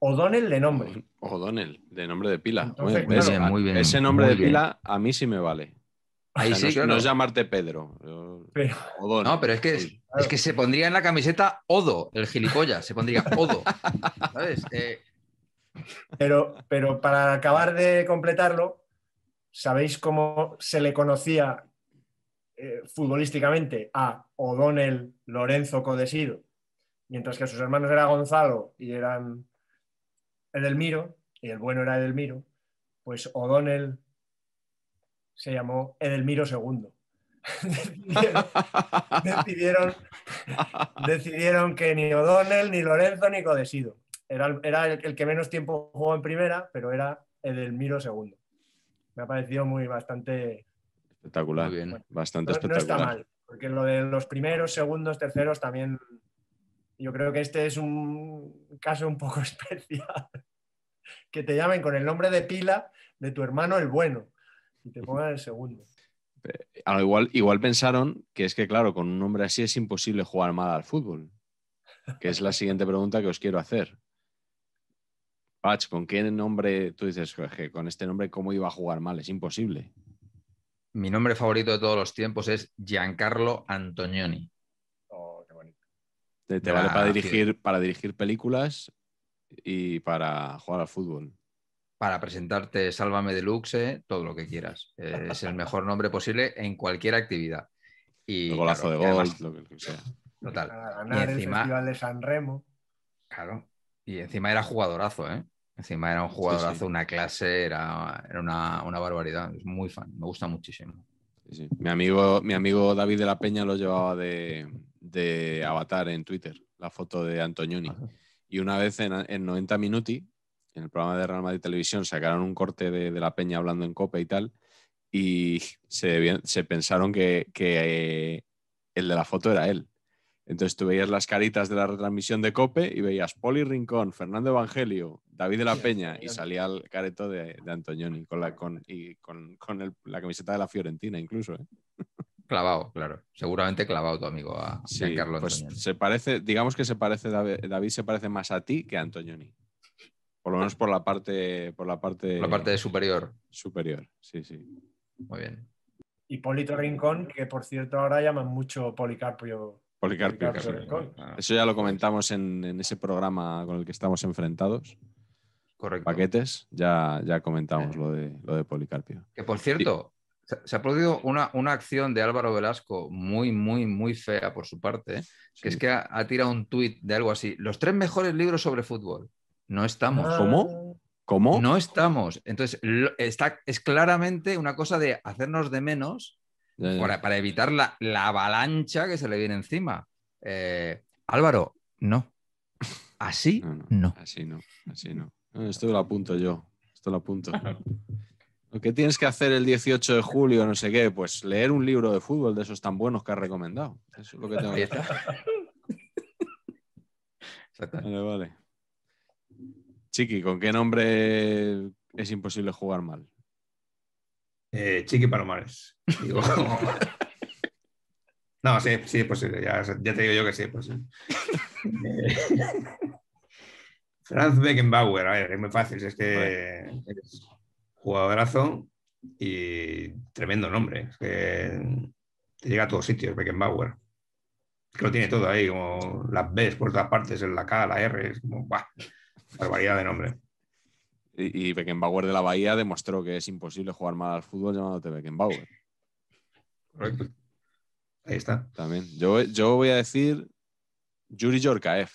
O'Donnell de nombre. O'Donnell, de nombre de pila. Claro. Muy bien, Ese nombre muy de bien. pila a mí sí me vale. O Ahí sea, sí, no, claro. no es llamarte Pedro. yo- Pero- O'Donnell. No, pero es que, es que se pondría en la camiseta Odo, el gilipollas, se pondría Odo. ¿Sabes? Eh, Pero, pero para acabar de completarlo, ¿sabéis cómo se le conocía eh, futbolísticamente a O'Donnell Lorenzo Codesido? Mientras que sus hermanos eran Gonzalo y eran Edelmiro, y el bueno era Edelmiro, pues O'Donnell se llamó Edelmiro II. decidieron, decidieron, decidieron que ni O'Donnell, ni Lorenzo, ni Codesido. Era, el- era el, el que menos tiempo jugó en primera, pero era Edelmiro II. Me ha parecido muy bastante. Espectacular. Bien. Bastante No, no está espectacular. mal, porque lo de los primeros, segundos, terceros también. Yo creo que este es un caso un poco especial. Que te llamen con el nombre de pila de tu hermano el bueno y te pongan el segundo. A lo igual, igual pensaron que es que, claro, con un nombre así es imposible jugar mal al fútbol. Que es la siguiente pregunta que os quiero hacer. Patch, ¿con qué nombre tú dices que con este nombre cómo iba a jugar mal? Es imposible. mi nombre favorito de todos los tiempos es Giancarlo Antonioni. Te, vale para dirigir, para dirigir películas y para jugar al fútbol. Para presentarte Sálvame Deluxe, todo lo que quieras. Eh, es el mejor nombre posible en cualquier actividad. Y, El golazo claro, de y gol, además- lo que, sea. total. Para Y ganar el encima, Festival de San Remo. claro, y encima era jugadorazo, ¿eh? Encima era un jugadorazo, sí. una clase, era, era una, una barbaridad. Es muy fan, me gusta muchísimo. Sí, sí. Mi, amigo, mi amigo David de la Peña lo llevaba de, de avatar en Twitter, la foto de Antonioni. Y una vez en, en 90 Minuti, en el programa de Real Madrid Televisión, sacaron un corte de, de la Peña hablando en Copa y tal, y se, se pensaron que, que, eh, el de la foto era él. Entonces tú veías las caritas de la retransmisión de Cope y veías Poli Rincón, Fernando Evangelio, David de la Peña y salía el careto de, de Antonioni con, la, con, y con, con el- la camiseta de la Fiorentina incluso. ¿eh? Clavado, claro. Seguramente clavado tu amigo a Sí, Giancarlo pues Antonioni. se parece, digamos que se parece, David, David se parece más a ti que a Antonioni. Por lo menos por la parte, por la parte, La parte superior. superior. Sí, sí. Muy bien. Hipólito Rincón, que por cierto ahora llaman mucho Policarpio. Policarpio. Policarpio. Rincón. Ah, Eso ya lo comentamos en, en ese programa con el que estamos enfrentados. correcto. Paquetes, ya, ya comentamos Eh. lo de, lo de Policarpio. Que por cierto, se, ha producido una, una acción de Álvaro Velasco muy, muy, muy fea por su parte, ¿eh? que es que ha, ha tirado un tuit de algo así. Los tres mejores libros sobre fútbol. No estamos. Ah, ¿Cómo? ¿Cómo? No estamos. Entonces, lo- está, es claramente una cosa de hacernos de menos Ya, ya. para, para evitar la, la avalancha que se le viene encima. Eh, Álvaro, no. Así No, no, no. Así no, así no. No, Esto lo apunto yo. Esto lo apunto. Lo que tienes que hacer el 18 de julio, no sé qué, pues leer un libro de fútbol de esos tan buenos que has recomendado. Eso es lo que tengo que hacer. Vale, vale. Chiqui, ¿con qué nombre es imposible jugar mal? Eh, Chiqui Palomares. Digo, no, sí, sí es posible. Ya, ya te digo yo que sí es posible. Eh, Franz Beckenbauer, a ver, es muy fácil. Es que es jugadorazo y tremendo nombre. Es que te llega a todos sitios, Beckenbauer. Que lo tiene todo ahí, como las Bs por todas partes, en la K, la R, es como, ¡buah! Barbaridad de nombre. Y, y Beckenbauer de la Bahía demostró que es imposible jugar mal al fútbol llamándote Beckenbauer. Correcto. Ahí está. También. Yo, yo voy a decir Yuri Yorkaev.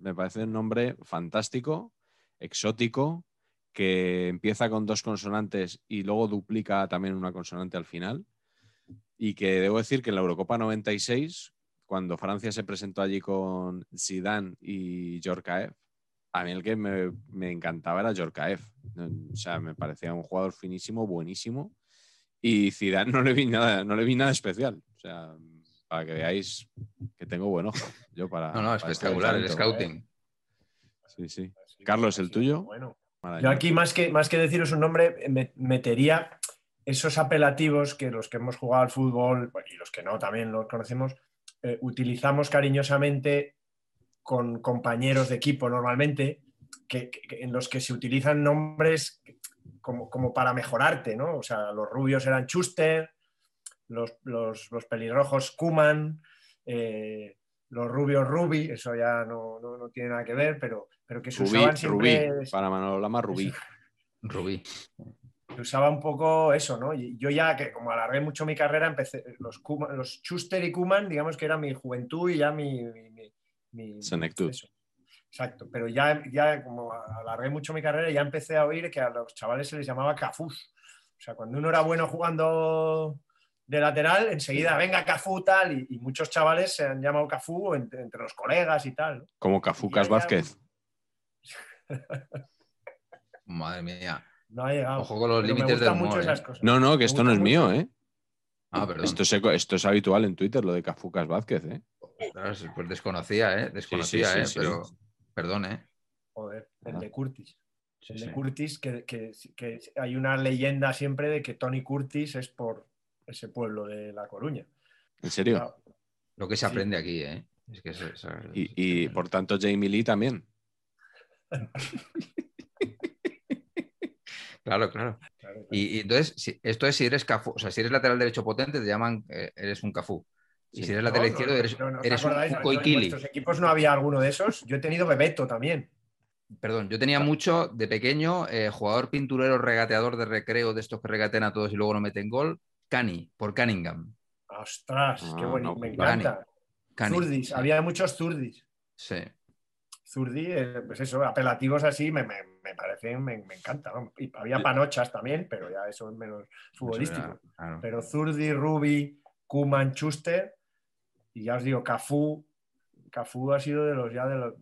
Me parece un nombre fantástico, exótico, que empieza con dos consonantes y luego duplica también una consonante al final. Y que debo decir que en la Eurocopa 96, cuando Francia se presentó allí con Zidane y Yorkaev, a mí el que me, me encantaba era Yorkaev. O sea, me parecía un jugador finísimo, buenísimo. Y Zidane no le vi nada, no le vi nada especial. O sea, para que veáis que tengo buen ojo. Yo para, No, no, para este espectacular el scouting. Sí, sí. Sí, Carlos, ¿el tuyo? Bueno. Yo aquí, más que, más que deciros un nombre, me- metería esos apelativos que los que hemos jugado al fútbol y los que no también los conocemos, eh, utilizamos cariñosamente con compañeros de equipo normalmente, que, en los que se utilizan nombres como, como para mejorarte, ¿no? O sea, los rubios eran Schuster, los, los, los pelirrojos Kuman, eh, los rubios Ruby, eso ya no, no- no tiene nada que ver, pero, pero que se Rubí, usaban siempre Rubí. Para Manolo Lama, Rubí. Rubí. se usaba un poco eso, ¿no? Y yo ya que como alargué mucho mi carrera, empecé, los, Koeman- los Schuster y Kuman, digamos que era mi juventud y ya mi... mi, mi- mi- Senectud. eso. Exacto, pero ya, ya como alargué mucho mi carrera, ya empecé a oír que a los chavales se les llamaba cafús. O sea, cuando uno era bueno jugando de lateral, enseguida, venga Cafú tal, y, y muchos chavales se han llamado Cafú entre, entre los colegas y tal. ¿no? Como Cafucas. Vázquez. Madre mía. No ha llegado. Ojo con los Pero límites del humor. ¿eh? No, no, que esto no es mío. ¿eh? Ah, perdón. Esto, se- esto es habitual en Twitter, lo de Cafucas Vázquez, ¿eh? Pues desconocía, ¿eh? Desconocía, sí, ¿eh? sí. Pero, perdón, ¿eh? Joder, el Ajá. de Curtis. Sí, el sí. de Curtis, que, que- que hay una leyenda siempre de que Tony Curtis es por ese pueblo de La Coruña. ¿En serio? Claro, Lo que se Sí. aprende aquí, ¿eh? Es que Y, y, por tanto Jamie Lee también. Claro, claro. claro, claro. Y, y entonces, si- esto es si eres cafú, o sea, si eres lateral derecho potente, te llaman, eh, eres un cafú. Y Sí. si eres No, lateral no, izquierdo, no, eres, no, no, ¿os eres un, un En coikili. vuestros equipos no había alguno de esos. Yo he tenido Bebeto también. Perdón, yo tenía mucho de pequeño, eh, jugador pinturero, regateador de recreo, de estos que regatean a todos y luego no meten gol, Cani, por Cunningham. Ostras, qué Ah, bonito. no, me encanta. Cani, Zurdis, sí. había muchos zurdis. Sí. Zurdi, eh, pues eso, apelativos así me, me, me parecen, me, me encanta. ¿no? Y había panochas también, pero ya eso es menos futbolístico. Eso era- claro. Pero Zurdi, Rubi, Kuman, Schuster, y ya os digo, Cafú, Cafú ha sido de los ya de los.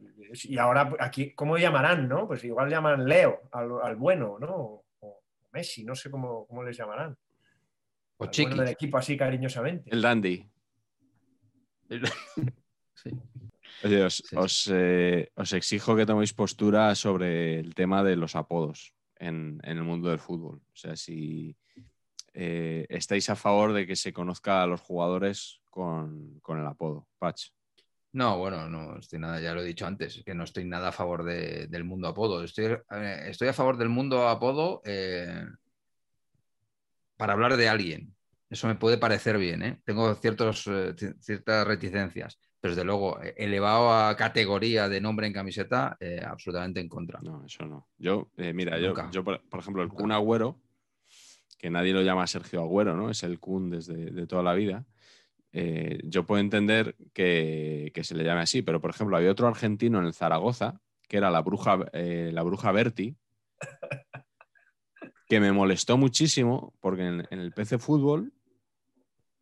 Y ahora aquí, ¿cómo llamarán, no? Pues igual llaman Leo al, al bueno, ¿no? O, o Messi, no sé cómo, cómo les llamarán. O Chiqui. del equipo así cariñosamente. El Dandy. Sí. Oye, os, Sí. os, eh, os exijo que toméis postura sobre el tema de los apodos en, en el mundo del fútbol. O sea, si eh, estáis a favor de que se conozca a los jugadores con, con el apodo. Patch. No, bueno, no estoy nada, ya lo he dicho antes, que no estoy nada a favor de- del mundo apodo. Estoy, eh, estoy a favor del mundo apodo eh, para hablar de alguien. Eso me puede parecer bien, ¿eh? Tengo ciertos, eh, ci- ciertas reticencias, pero desde luego, eh, elevado a categoría de nombre en camiseta, eh, absolutamente en contra. No, eso no. Yo, mira, yo, Nunca. yo por, por ejemplo, el. Kun Agüero, que nadie lo llama Sergio Agüero, ¿no? Es el Kun desde de toda la vida. Eh, yo puedo entender que, que se le llame así, pero por ejemplo, había otro argentino en el Zaragoza, que era la bruja, eh, la bruja Berti, que me molestó muchísimo porque en, en el PC Fútbol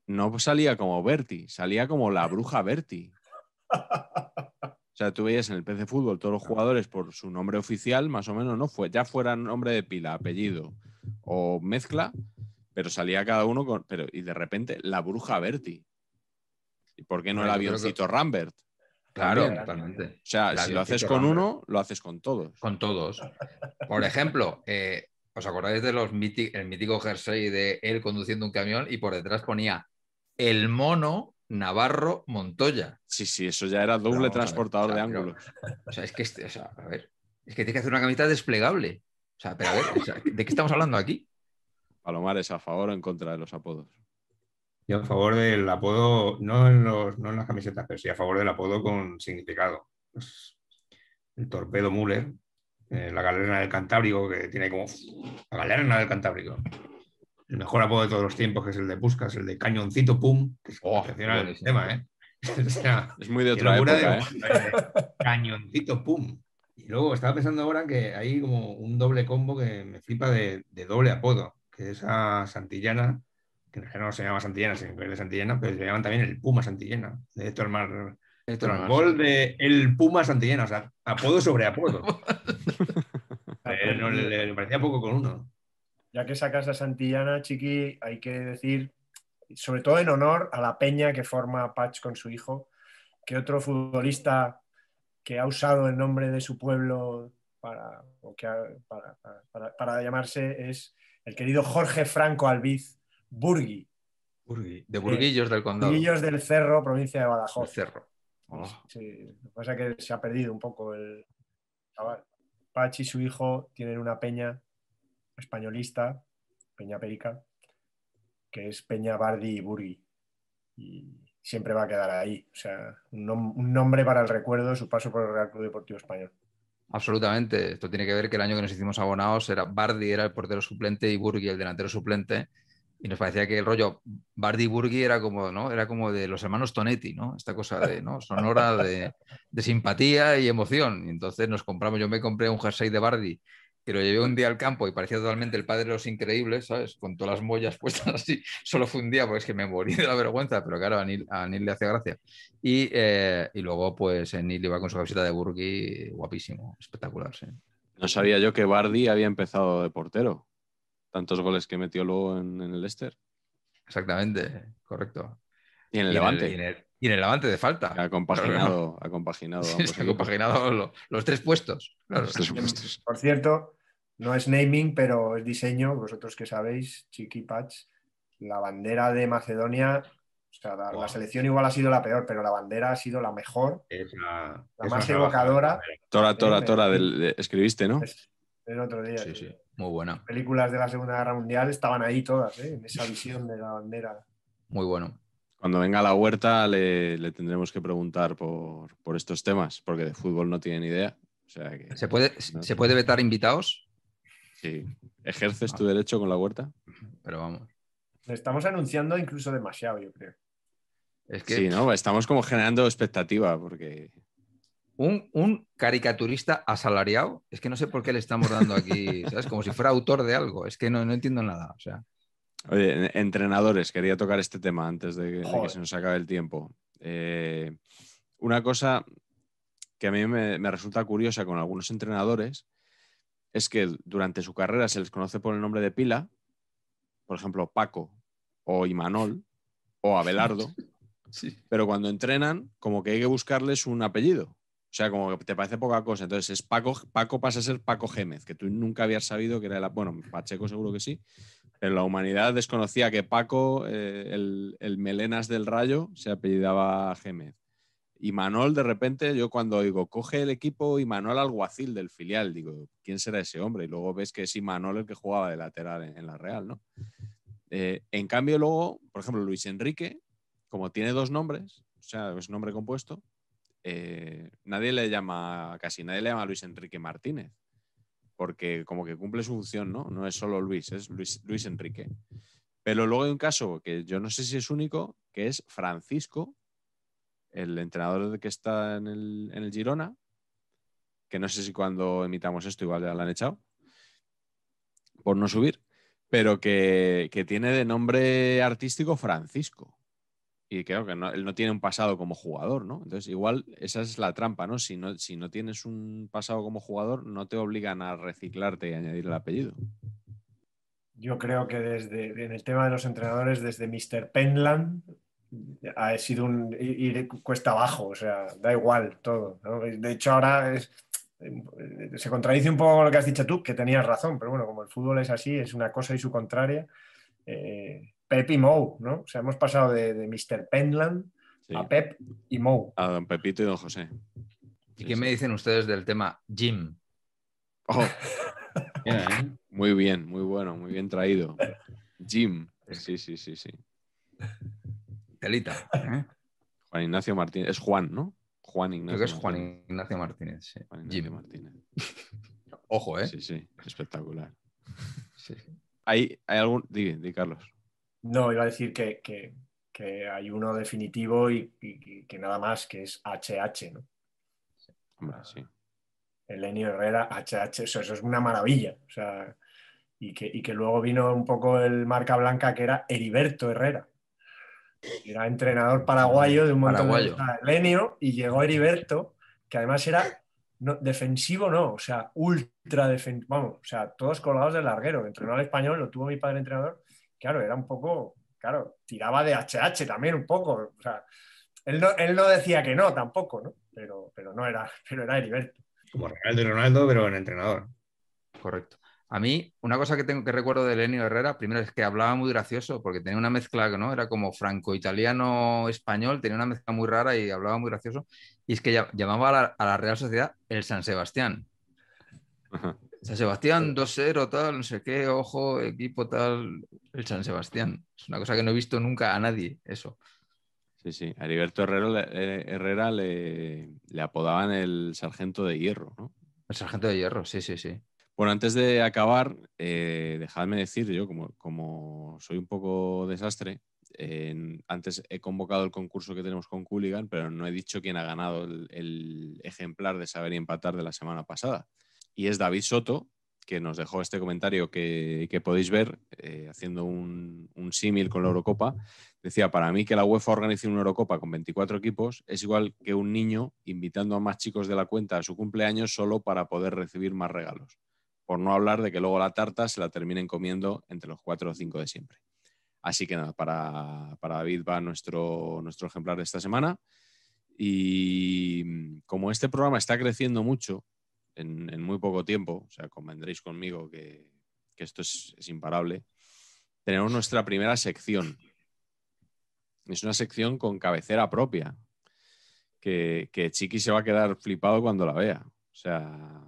no salía como Berti, salía como la bruja Berti. O sea, tú veías en el PC Fútbol todos los jugadores por su nombre oficial, más o menos, ¿no? Fue, ya fuera nombre de pila, apellido o mezcla, pero salía cada uno con. Pero, y de repente, la bruja Berti. ¿Y por qué no el avioncito Rambert? Claro, También. totalmente. O sea, La si lo haces con Rambert. uno, lo haces con todos. Con todos. Por ejemplo, eh, ¿os acordáis de los el mítico jersey de él conduciendo un camión y por detrás ponía el mono Navarro Montoya? Sí, sí, eso ya era doble ver, transportador o sea, de pero- ángulos. O sea, es que, este- o sea, a ver, es que tiene que hacer una camiseta desplegable. O sea, pero a ver, o sea, ¿de qué estamos hablando aquí? Palomares, ¿a favor o en contra de los apodos? Yo a favor del apodo, no en, los, no en las camisetas, pero sí a favor del apodo con significado. Pues, el torpedo Müller, eh, la galerna del Cantábrico, que tiene como la galerna del Cantábrico. El mejor apodo de todos los tiempos, que es el de Puskas, el de Cañoncito Pum, que es Oh, el tema, ¿eh? O sea, Es muy de otra época, de- Cañoncito Pum. Y luego estaba pensando ahora que hay como un doble combo que me flipa de, de doble apodo, que es a Santillana, que en realidad no se llama Santillana, sino que es de Santillana, pero se llaman también el Puma Santillana, de Héctor Mar. No Gol de el Puma Santillana, o sea, apodo sobre apodo. Eh, no, le, le parecía poco con uno. Ya que sacas a Santillana, Chiqui, hay que decir, sobre todo en honor a la peña que forma Patch con su hijo, que otro futbolista que ha usado el nombre de su pueblo para, o que ha- para, para- para- para llamarse es el querido Jorge Franco Albiz Burgui, De Burguillos del Condado. Burguillos del Cerro, provincia de Badajoz. Cerro. Oh, Sí, lo que pasa es que se ha perdido un poco el chaval. Patch y su hijo tienen una peña españolista, Peña Perica, que es Peña Bardi y Burgui. Y siempre va a quedar ahí. O sea, un, nom- un nombre para el recuerdo de su paso por el Real Club Deportivo Español. Absolutamente. Esto tiene que ver que el año que nos hicimos abonados era Bardi era el portero suplente y Burgui el delantero suplente. Y nos parecía que el rollo Bardi y Burgui era como, ¿no? Era como de los hermanos Tonetti, ¿no? Esta cosa de, ¿no? Sonora de, de simpatía y emoción. Y entonces nos compramos, yo me compré un jersey de Bardi que lo llevé un día al campo y parecía totalmente el padre de los increíbles, ¿sabes? Con todas las mollas puestas así. Solo fue un día, porque es que me morí de la vergüenza, pero claro, a Neil, a Neil le hacía gracia. Y, eh, y luego, pues, Neil iba con su camiseta de Burgui, guapísimo, espectacular. No sabía yo que Bardi había empezado de portero. Tantos goles que metió luego en, en el Leicester. Exactamente, correcto. Y en el Y Levante. y en el, y en el Levante de falta. Ha compaginado, ha compaginado. Sí, ambos se ha compaginado lo- los tres puestos. Claro. Los tres puestos. Por cierto, no es naming, pero es diseño. Vosotros que sabéis, Chiqui Patch, la bandera de Macedonia, o sea, la, selección igual ha sido la peor, pero la bandera ha sido la mejor, Es la, la es más evocadora. Tora, tora, tora. del- de- escribiste, ¿no? Es- El otro día. Sí, sí, muy buena, Películas de la Segunda Guerra Mundial estaban ahí todas, ¿eh? en esa visión de la bandera. muy bueno. Cuando venga a la huerta le, le tendremos que preguntar por, por estos temas, porque de fútbol no tiene ni idea. O sea que ¿Se puede, No. ¿Se puede vetar invitados? sí. ¿Ejerces tu derecho con la huerta? Pero vamos. Le estamos anunciando incluso demasiado, yo creo. Es que Sí, ¿no? Estamos como generando expectativa, porque un, un caricaturista asalariado, es que no sé por qué le estamos dando aquí, ¿sabes? Como si fuera autor de algo. Es que no, no entiendo nada. O sea, Oye, en- entrenadores, quería tocar este tema antes de, que- de que Joder. se nos acabe el tiempo. Eh, una cosa que a mí me, me resulta curiosa con algunos entrenadores es que durante su carrera se les conoce por el nombre de pila, por ejemplo, Paco o Imanol o Abelardo, sí. pero cuando entrenan, como que hay que buscarles un apellido. O sea, como que te parece poca cosa. Entonces, es Paco, Paco pasa a ser Paco Gémez, que tú nunca habías sabido que era el. Bueno, Pacheco seguro que sí, pero la humanidad desconocía que Paco, eh, el, el melenas del rayo, se apellidaba Gémez. Y Manol, de repente, yo cuando digo, coge el equipo y Manol Alguacil del filial, digo, ¿quién será ese hombre? Y luego ves que es Imanol el que jugaba de lateral en, la Real, ¿no? Eh, en cambio, luego, por ejemplo, Luis Enrique, como tiene dos nombres, o sea, es nombre compuesto, eh, nadie le llama, casi nadie le llama Luis Enrique Martínez, porque como que cumple su función, ¿no? No es solo Luis, es Luis, Luis Enrique. Pero luego hay un caso que yo no sé si es único, que es Francisco, el entrenador que está en el, en el Girona, que no sé si cuando emitamos esto igual ya lo han echado, por no subir, pero que, que tiene de nombre artístico Francisco. Y creo que él no tiene un pasado como jugador, ¿no? Entonces, igual esa es la trampa, ¿no? Si, ¿no? si no tienes un pasado como jugador, no te obligan a reciclarte y añadir el apellido. Yo creo que desde en el tema de los entrenadores, desde Mr. Penland, ha sido un ir cuesta abajo, o sea, da igual todo. De hecho, ahora se contradice un poco lo que has dicho tú, que tenías razón, pero bueno, como el fútbol es así, es una cosa y su contraria. Eh, Pep y Mou, ¿no? O sea, hemos pasado de, de Mr. Penland Sí. a Pep y Mou. A don Pepito y don José. ¿Y Sí, qué sí. me dicen ustedes del tema Jim? Oh, ¿eh? muy bien, muy bueno, muy bien traído. Jim. Sí, sí, sí, sí. Telita. ¿eh? Juan Ignacio Martínez. Es Juan, ¿no? Juan Creo Ignacio. que es Juan Martínez. Ignacio Martínez. sí. Juan Ignacio Jim. Martínez. Ojo, ¿eh? Sí, sí, espectacular. Sí, sí. ¿Hay, hay algún. Di, di, Carlos. No, iba a decir que, que- que hay uno definitivo y, y- y que nada más, que es HH, ¿no? Hombre, sí. Elenio Herrera, HH, eso, eso es una maravilla. O sea, y que, y que luego vino un poco el marca blanca que era Heriberto Herrera. Era entrenador paraguayo de un montón Paraguayo. de Elenio y llegó Heriberto, que además era no, defensivo, no, o sea, ultra defensivo. Vamos, o sea, todos colgados del larguero. Entrenó al español, lo tuvo mi padre entrenador. Claro, era un poco, claro, tiraba de HH también un poco. O sea, él no, él no decía que no tampoco, ¿no? Pero, pero no era, pero era Heriberto. Como Ronaldo y Ronaldo, pero en entrenador. Correcto. A mí, una cosa que tengo que recuerdo de Lenio Herrera, primero es que hablaba muy gracioso, porque tenía una mezcla, ¿no? Era como franco-italiano-español, tenía una mezcla muy rara y hablaba muy gracioso. Y es que llamaba a la, a la Real Sociedad el San Sebastián. Ajá. San Sebastián 2-0, tal, no sé qué, ojo, equipo tal, el San Sebastián. Es una cosa que no he visto nunca a nadie, eso. Sí, sí. A Heriberto Herrera, le- eh, Herrera le, le apodaban el sargento de hierro, ¿no? El sargento de hierro, sí, sí, sí. Bueno, antes de acabar, eh, dejadme decir, yo como, como soy un poco desastre, antes he convocado el concurso que tenemos con Cooligan, pero no he dicho quién ha ganado el, el ejemplar de saber y empatar de la semana pasada. Y es David Soto, que nos dejó este comentario que, podéis ver eh, haciendo un, símil con la Eurocopa. Decía, para mí que la UEFA organice una Eurocopa con 24 equipos es igual que un niño invitando a más chicos de la cuenta a su cumpleaños solo para poder recibir más regalos por no hablar de que luego la tarta se la terminen comiendo entre los cuatro o cinco de siempre. Así que nada, para, para David va nuestro, nuestro ejemplar de esta semana. Y como este programa está creciendo mucho en, muy poco tiempo, o sea, convendréis conmigo que, que esto es, es imparable, tenemos nuestra primera sección. Es una sección con cabecera propia, que, que Chiqui se va a quedar flipado cuando la vea. O sea,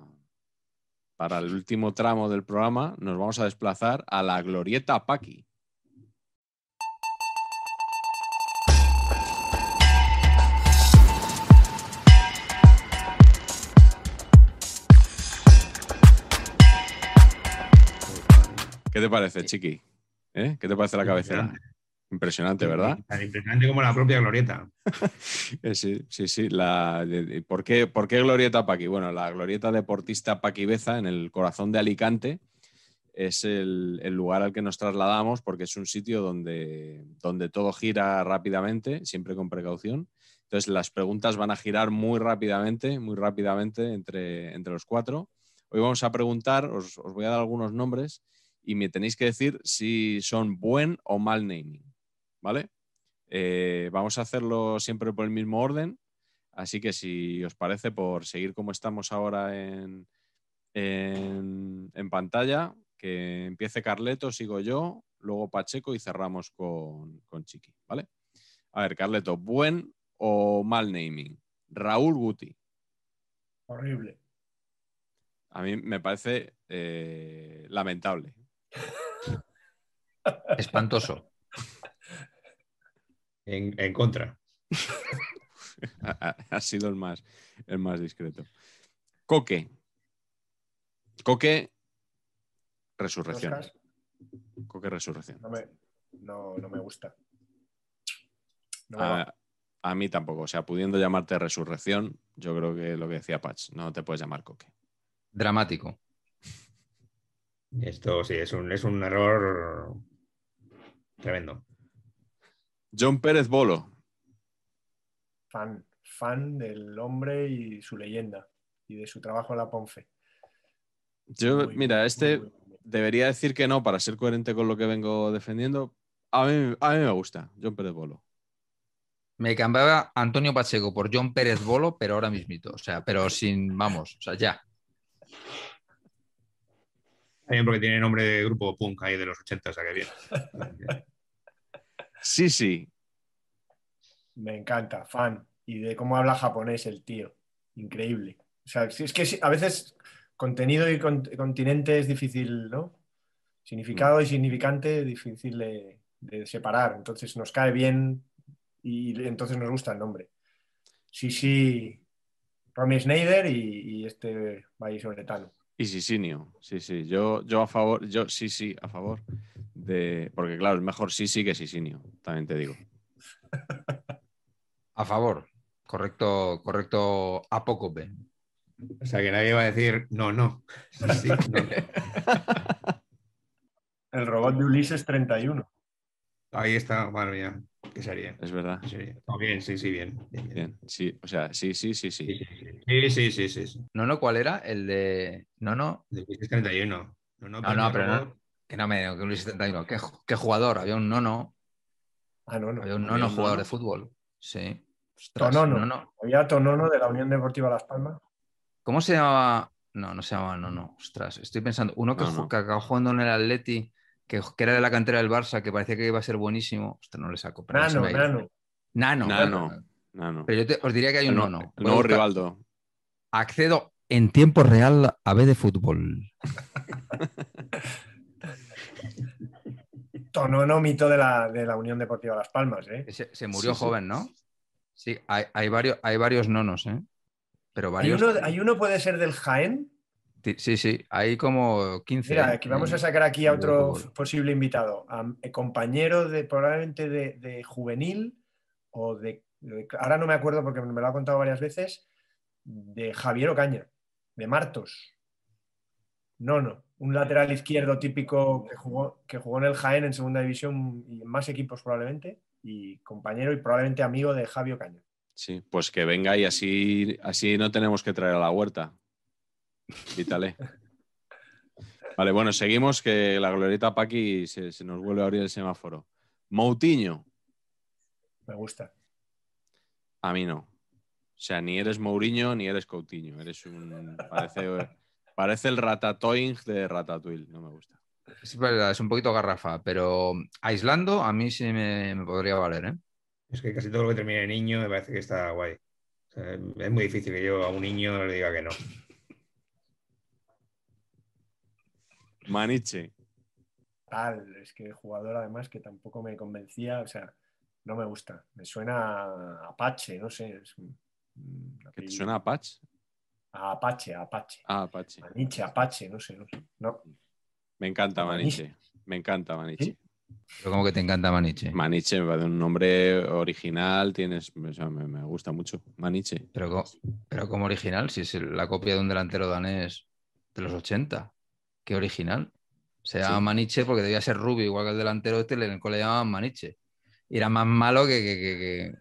para el último tramo del programa nos vamos a desplazar a la Glorieta Paqui. ¿Qué te parece, Chiqui? ¿Eh? ¿Qué te parece la cabecera? Impresionante, ¿verdad? Tan impresionante como la propia glorieta. Eh, Sí, sí, sí. La, ¿por, qué, por qué Glorieta Paqui? Bueno, la Glorieta Deportista Paqui Beza, en el corazón de Alicante, es el, el lugar al que nos trasladamos porque es un sitio donde, donde todo gira rápidamente, siempre con precaución. Entonces, las preguntas van a girar muy rápidamente, muy rápidamente entre, entre los cuatro. Hoy vamos a preguntar, os, os voy a dar algunos nombres y me tenéis que decir si son buen o mal naming, ¿vale? Eh, vamos a hacerlo siempre por el mismo orden, así que si os parece, por seguir como estamos ahora en, en, en pantalla, que empiece Carleto, sigo yo, luego Pacheco y cerramos con, con Chiqui, ¿vale? A ver, Carleto, ¿buen o mal naming? Raúl Guti. Horrible. A mí me parece eh, lamentable. Espantoso. En, en contra. ha, sido el más, el más discreto. Coque. Coque, resurrección. Coque, resurrección. no, me, no, no me gusta. No me. A, a mí tampoco. O sea, pudiendo llamarte resurrección, yo creo que lo que decía Patch, no te puedes llamar Coque. Dramático. Esto sí, es un, es un error tremendo. John Pérez Bolo. Fan, fan del hombre y su leyenda y de su trabajo en la Ponfe. Yo, Muy, mira, este muy, muy. debería decir que no para ser coherente con lo que vengo defendiendo. A mí, a mí me gusta, John Pérez Bolo. me cambiaba Antonio Pacheco por John Pérez Bolo, pero ahora mismito. O sea, pero sin, vamos, o sea, ya. También porque tiene nombre de grupo punk ahí de los 80, o sea que bien. Sí, sí. Me encanta, fan. Y de cómo habla japonés el tío. Increíble. O sea, es que a veces contenido y continente es difícil, ¿no? Significado y significante difícil de, de separar. Entonces nos cae bien y entonces nos gusta el nombre. Sí, sí, Romy Schneider y, y este vallisoletano. Y Sisinio, sí, sí. Yo, yo a favor, yo sí, sí, a favor de. Porque claro, es mejor sí, sí que Sisinio, también te digo. A favor. Correcto, correcto apócope. O sea que nadie va a decir no, no. Sí, sí, no. El robot de Ulises 31. Ahí está, madre mía. ¿Qué sería? Es verdad. Oh, bien, sí, sí, bien. bien, bien. Bien, sí, o sea, sí, sí, sí, sí. Sí, sí, sí, sí. sí. No, no, ¿cuál era? El de. No, no. De Ulises 31. No, no, No, no, pero no. Que no me que Luis 71. ¿Qué, qué jugador? Había un nono. Ah, no, no. Había un Había nono un jugador nono. de fútbol. Sí. Ostras, Tonono. Nono. Había Tonono de la Unión Deportiva Las Palmas. ¿Cómo se llamaba? No, no se llamaba Nono. Ostras, estoy pensando. Uno que, No, no. que acabó jugando en el Atleti, que, que era de la cantera del Barça, que parecía que iba a ser buenísimo. Ostras, no le saco. pero no Nano. Nano. Nano. No, no. Pero yo te- os diría que hay un El, nono. buscar- Rivaldo. Accedo en tiempo real a B de fútbol. Tonono, mito de la, de la Unión Deportiva Las Palmas, ¿eh? Se, se murió Sí, sí. joven, ¿no? Sí, hay, hay varios, hay varios nonos, ¿eh? Pero Hay uno, hay uno puede ser del Jaén. Sí, Sí, hay como 15. Mira, ¿eh? aquí vamos a sacar aquí a otro posible invitado. a- eh, compañero de probablemente de, de juvenil o de, de- Ahora no me acuerdo porque me lo ha contado varias veces. De Javier Ocaña, de Martos. No, no. Un lateral izquierdo típico que jugó, que jugó en el Jaén en segunda división y en más equipos probablemente. Y compañero y probablemente amigo de Javi Ocaña. Sí, pues que venga y así, así no tenemos que traer a la huerta. Quítale. Vale, bueno, seguimos que la glorieta Paqui se, se nos vuelve a abrir el semáforo. Moutinho, Me gusta. a mí no. O sea, ni eres Mourinho ni eres Coutinho. Eres un. Parece, parece el Ratatouille de Ratatouille. No me gusta. Es verdad, es un poquito garrafa, pero aislando a mí sí me, me podría valer, ¿eh? Es que casi todo lo que termine en niño me parece que está guay. O sea, es muy difícil que yo a un niño le diga que no. Maniche. Tal, es que jugador además que tampoco me convencía, o sea, no me gusta. Me suena a Apache, no sé. es un- un ¿Qué te suena a Patch? A Apache, a Apache. Ah, Apache. Maniche, Apache, no sé, no sé. No, Me encanta Maniche. Maniche. Me encanta Maniche. ¿Sí? Pero como que te encanta Maniche. Maniche me parece un nombre original, tienes, o sea, me, me gusta mucho. Maniche. Pero, co- pero como original, si es la copia de un delantero danés de los 80. Qué original. Se llama Sí. Maniche porque debía ser rubio, igual que el delantero este, en el cual le llamaban Maniche. Y era más malo que. que- que- que-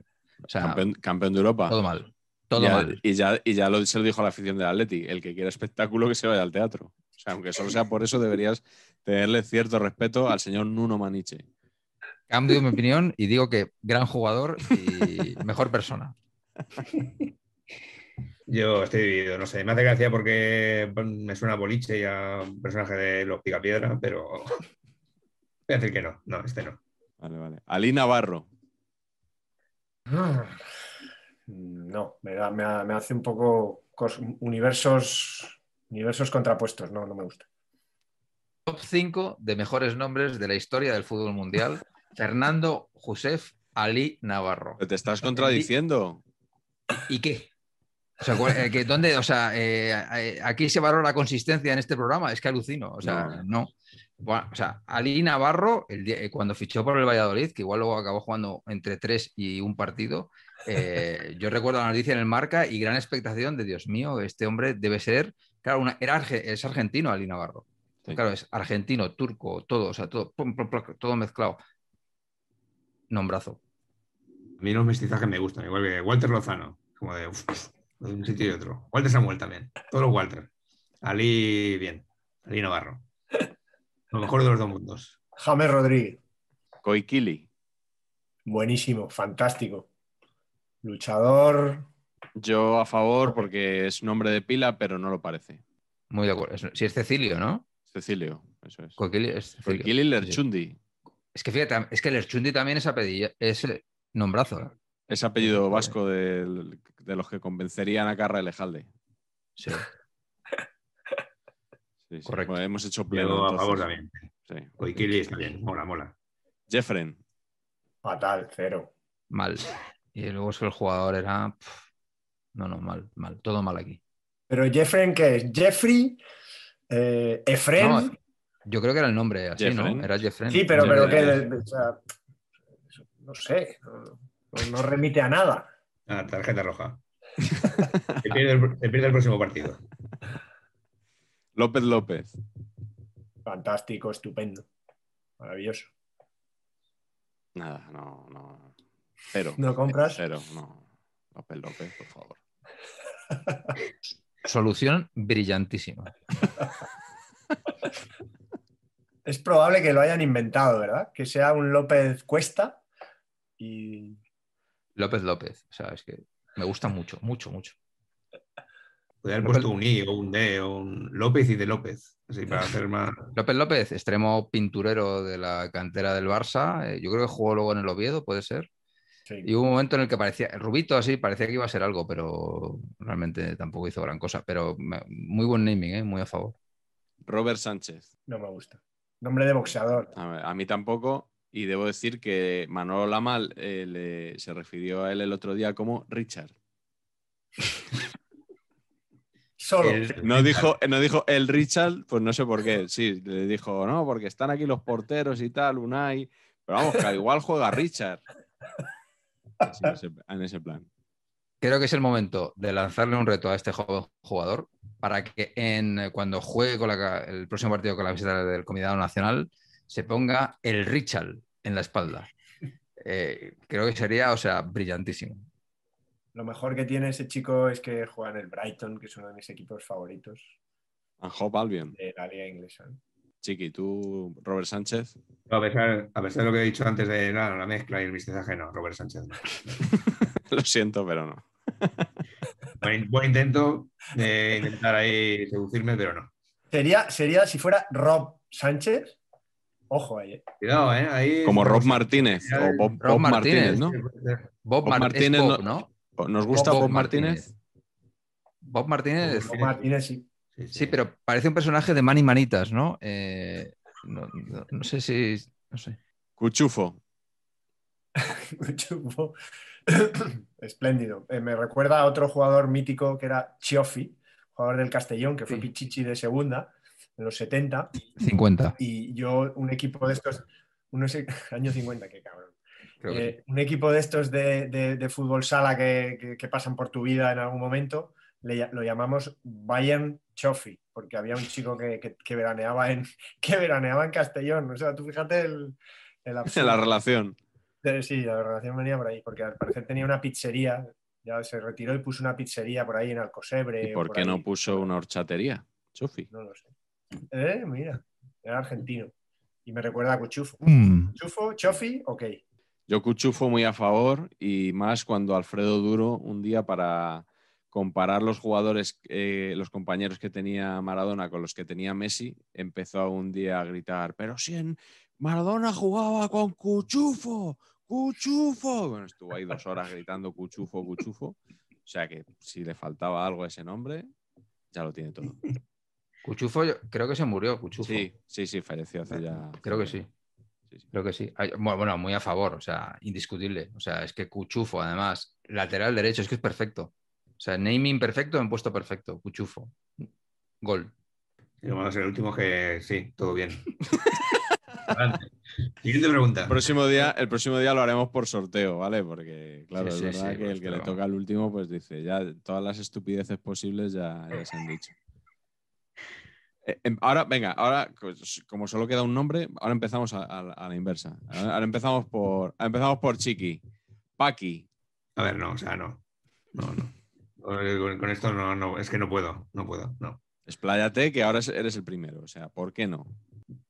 O sea, campeón, campeón de Europa. todo mal. Todo Ya- mal. Y ya, y ya lo, se lo dijo a la afición del Atleti. El que quiera espectáculo que se vaya al teatro. O sea, aunque solo sea por eso, deberías tenerle cierto respeto al señor Nuno Maniche. Cambio mi opinión y digo que gran jugador y mejor persona. Yo estoy dividido, no sé. Me hace gracia porque me suena a boliche y a un personaje de los Picapiedra, pero voy a decir que no. No, este no. Vale, vale. Ali Navarro. no, me, da- me ha- me hace un poco cos- universos, universos contrapuestos, no, no me gusta. Top 5 de mejores nombres de la historia del fútbol mundial. Fernando Josef Ali Navarro. Pero te estás contradiciendo. ¿Y qué? O sea, ¿cuál- eh, que ¿dónde? O sea, eh, eh, aquí se valora la consistencia en este programa, es que alucino. O sea, no. Bueno, o sea, Ali Navarro, el día- cuando fichó por el Valladolid, que igual luego acabó jugando entre tres y un partido, eh, yo recuerdo la noticia en el marca y gran expectación de Dios mío, este hombre debe ser, claro, una- era, es argentino Ali Navarro. Sí. Claro, es argentino, turco, todo, o sea, todo, todo mezclado. Nombrazo. A mí los mestizajes me gustan, igual que Walter Lozano, como de, uf, de un sitio y otro. Walter Samuel también, todos los Walter. Ali, bien. Ali Navarro. Lo mejor de los dos mundos. James Rodríguez, Koikili. buenísimo, fantástico. Luchador. Yo a favor porque es nombre de pila, pero no lo parece. Muy de acuerdo. Si es Cecilio, ¿no? Cecilio, eso es. Coquili es Cecilio. Coquili Sí, sí. Lerchundi. Es que fíjate, es que el Erchundi también es apellido, es eh, nombrazo. Es apellido vasco de, los que convencerían a Carra Elejalde. Sí. Sí, sí. Correcto. Bueno, hemos hecho pleno. A favor también. Sí. Koikili está bien, mola, mola. Jeffren. Fatal, cero. Mal. Y luego es que el jugador era. No, no, mal, mal. Todo mal aquí. Pero Jeffrey, ¿qué es? Jeffrey, eh, Efren. No, yo creo que era el nombre así, Jeffren. ¿no? Era Jeffren. sí, pero, pero Jeffren. que, o sea, no sé, no, no- no remite a nada. Ah, tarjeta roja. Se pierde, el, se pierde el próximo partido. López López. Fantástico, estupendo, maravilloso. Nada, no, no. Cero. ¿No compras? Cero, no. López López, por favor. Solución brillantísima. Es probable que lo hayan inventado, ¿verdad? Que sea un López Cuesta y López López. O sea, es que me gusta mucho, mucho, mucho. Podría haber López- puesto un I o un D o un López y de López. Así para hacer más. López López, extremo pinturero de la cantera del Barça. eh, Yo creo que jugó luego en el Oviedo, puede ser. sí. Y hubo un momento en el que parecía, Rubito así, parecía que iba a ser algo, pero realmente tampoco hizo gran cosa. Pero muy buen naming, ¿eh? muy a favor. Robert Sánchez. no me gusta. Nombre de boxeador. A, ver, a mí tampoco. Y debo decir que Manolo Lama eh, le- se refirió a él el otro día como Richard. Solo. El- No dijo, no dijo el Richard, pues no sé por qué. Sí, le dijo, no, porque están aquí los porteros y tal, Unai. Pero vamos, que al igual juega Richard. Así, en, ese, en ese plan. Creo que es el momento de lanzarle un reto a este joven jugador para que en, cuando juegue con la el próximo partido con la visita del Combinado Nacional se ponga el Richard en la espalda. Eh, creo que sería, o sea, brillantísimo. Lo mejor que tiene ese chico es que juega en el Brighton, que es uno de mis equipos favoritos And Hope Albion. de la liga inglesa. Chiqui, tú, Robert Sánchez. A pesar, a pesar de lo que he dicho antes de la, la mezcla y el mestizaje, no, Robert Sánchez. no. Lo siento, pero no. Buen, buen intento de intentar ahí seducirme, pero no. Sería, sería si fuera Rob Sánchez. Ojo ahí. eh. Cuidado, ¿eh? Ahí Como Rob Martínez o Bob, Rob Bob Martínez, Martínez. ¿no? Bob, Mar- Martínez Bob, no- ¿no? ¿Nos gusta Bob Bob, Martínez? Bob Martínez. Bob Martínez sí. Sí, Sí, pero parece un personaje de Manny Manitas, ¿no? Eh, no, no- no sé si. No sé. Cuchufo. Chupo. Espléndido. Eh, me recuerda a otro jugador mítico que era Chiofi, jugador del Castellón, que fue Sí. Pichichi de segunda en los 70. 50. Y yo, un equipo de estos, unos años 50, qué cabrón. Eh, un equipo de estos de, de- de fútbol sala que, que- que pasan por tu vida en algún momento, le lo llamamos Bayern Chofi, porque había un chico que, que- que veraneaba en, que veraneaba en Castellón. O sea, tú fíjate el, el. La relación. Sí, la relación venía por ahí, porque al parecer tenía una pizzería, ya se retiró y puso una pizzería por ahí en Alcosebre. ¿Y por qué ahí. no puso una horchatería? Chofi. No lo sé. Eh, mira, era argentino. Y me recuerda a Cuchufo. Mm. Cuchufo, Chofi, ok. Yo Cuchufo muy a favor y más cuando Alfredo Duro un día para comparar los jugadores, eh, los compañeros que tenía Maradona con los que tenía Messi, empezó un día a gritar, pero si en Maradona jugaba con Cuchufo, Cuchufo. Bueno, estuvo ahí dos horas gritando Cuchufo, Cuchufo. O sea que si le faltaba algo a ese nombre, ya lo tiene todo. Cuchufo, creo que se murió, Cuchufo. Sí, sí, sí, falleció hace ya. Creo que sí. Sí, sí. Creo que sí. Bueno, bueno, muy a favor, o sea, indiscutible. O sea, es que Cuchufo, además, lateral derecho, es que es perfecto. O sea, naming perfecto en puesto perfecto. Cuchufo. Gol. Y vamos a ser el último que sí, todo bien. Adelante. Siguiente pregunta. El próximo, día, el próximo día lo haremos por sorteo, ¿vale? Porque, claro, Sí, es sí, verdad sí, que el que le toca al último, pues dice, ya todas las estupideces posibles ya, ya se han dicho. Eh, em, ahora, venga, ahora, pues, como solo queda un nombre, ahora empezamos a, a- a la inversa. Ahora, ahora empezamos por empezamos por Chiqui. Paqui. A ver, no, o sea, no. No, no. Con, con esto no, no, es que no puedo, no puedo, no. Expláyate que ahora es- eres el primero. O sea, ¿por qué no?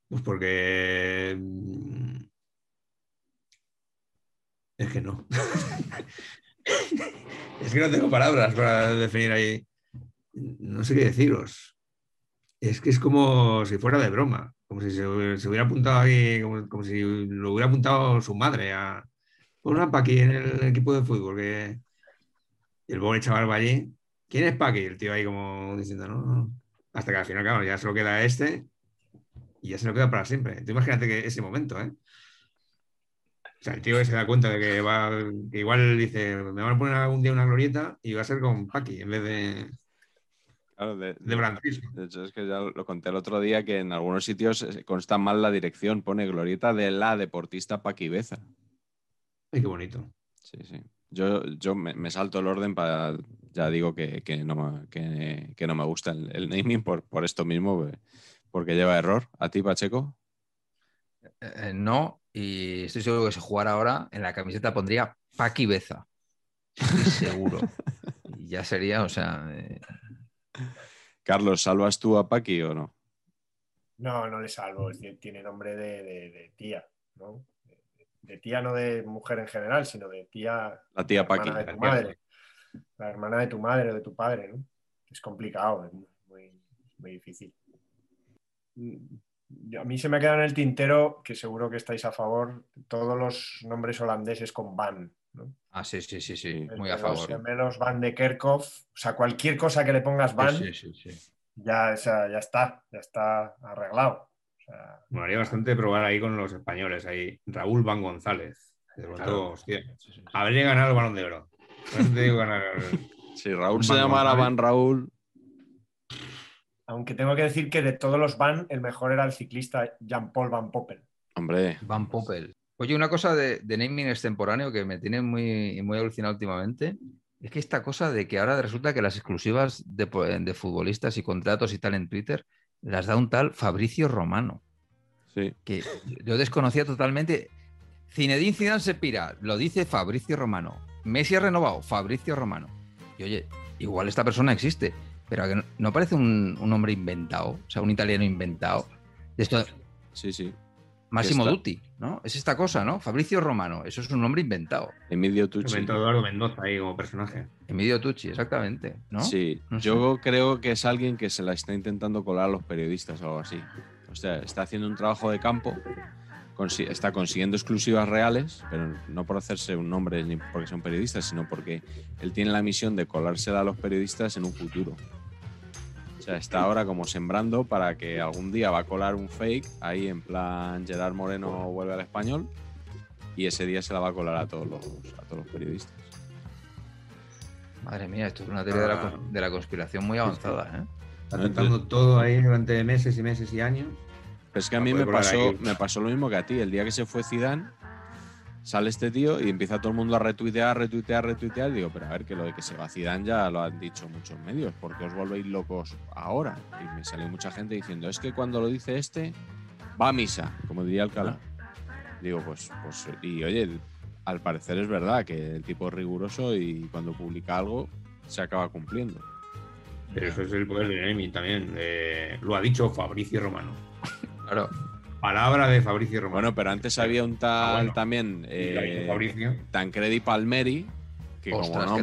Pues porque. mm, Es que no. es que no tengo palabras para definir ahí. No sé qué deciros. Es que es como si fuera de broma, como si se, hubiera- apuntado aquí, como, si lo hubiera apuntado su madre a pon una Paqui en el equipo de fútbol. Que... El pobre chaval va allí. ¿Quién es Paqui? El tío ahí como diciendo, no. Hasta que al final, claro, ya se lo queda este y ya se lo queda para siempre. Tú imagínate que ese momento, ¿eh? O sea, el tío se da cuenta de que va, que igual dice, me van a poner algún día una glorieta y va a ser con Paqui en vez de, Claro, de, de Francisco. de hecho, es que ya lo conté el otro día que en algunos sitios eh, consta mal la dirección, pone glorieta de la deportista Paquibeza. Ay, qué bonito. Sí, sí. Yo, yo me, me salto el orden para. Ya digo que, que no, me, que, que no me gusta el, el naming por, por esto mismo, eh, porque lleva error. ¿A ti, Pacheco? Eh, no, y estoy seguro que si jugara ahora, en la camiseta pondría Paqui Beza. Estoy seguro. Y ya sería, o sea, eh, Carlos, ¿salvas tú a Paqui o no? No, no le salvo. Tiene nombre de, de- de tía, ¿no? De, de tía no de mujer en general, sino de tía. La tía la Paqui. hermana de tu madre. La hermana de tu madre o de tu padre, ¿no? Es complicado, es muy, muy difícil. A mí se me ha quedado en el tintero, que seguro que estáis a favor, todos los nombres holandeses con Van, ¿no? ah, sí, sí, sí, sí, muy a favor. gemelos Van de Kerkhoff, o sea, cualquier cosa que le pongas Van, Sí, sí, sí, sí. ya, o sea, ya está, ya está arreglado. O sea, Me haría bastante probar ahí con los españoles, ahí. Raúl Van González. De pronto, Claro. hostia, habría ganado el balón de oro. No te digo ganar. Si Raúl se llamara. Van Raúl, Aunque tengo que decir que de todos los Van, el mejor era el ciclista Jean-Paul Van Poppel. hombre, Van Poppel. Oye, una cosa de, de naming extemporáneo que me tiene muy, muy alucinado últimamente es que esta cosa de que ahora resulta que las exclusivas de, de futbolistas y contratos y tal en Twitter las da un tal Fabricio Romano, sí. que yo desconocía totalmente. Zinedine Zidane se pira, lo dice Fabricio Romano. Messi ha renovado, Fabricio Romano. Y oye, igual esta persona existe, pero ¿a que no, no parece un, un hombre inventado, o sea, un italiano inventado. Esto, Sí, sí. Massimo está- Dutti, ¿no? Es esta cosa, ¿no? Fabricio Romano, eso es un nombre inventado. Emilio Tucci. Inventó Eduardo Mendoza ahí como personaje. Emilio Tucci, exactamente, ¿no? Sí, No sé. yo creo que es alguien que se la está intentando colar a los periodistas o algo así. O sea, está haciendo un trabajo de campo, consi- está consiguiendo exclusivas reales, pero no por hacerse un nombre ni porque son periodistas, sino porque él tiene la misión de colársela a los periodistas en un futuro. O sea, está ahora como sembrando para que algún día va a colar un fake ahí en plan Gerard Moreno vuelve al español y ese día se la va a colar a todos los, a todos los periodistas. Madre mía, esto es una teoría de, la, Ah. de la conspiración muy avanzada, ¿eh? Está No, tentando todo ahí durante meses y meses y años. Pero es que a mí me pasó, me pasó lo mismo que a ti. El día que se fue Zidane, sale este tío y empieza todo el mundo a retuitear, retuitear, retuitear. Digo, pero a ver, que lo de que se va Zidane ya lo han dicho muchos medios. ¿Por qué os volvéis locos ahora? Y me salió mucha gente diciendo, es que cuando lo dice este, va a misa, como diría Alcalá. Digo, pues, pues, y oye, al parecer es verdad que el tipo es riguroso y cuando publica algo se acaba cumpliendo. Pero eso es el poder del naming también. eh, lo ha dicho Fabricio Romano. Claro. Palabra de Fabricio Romano. Bueno, pero antes había un tal Ah, bueno. también, eh, Fabricio. Tancredi Palmeri, que Ostras, como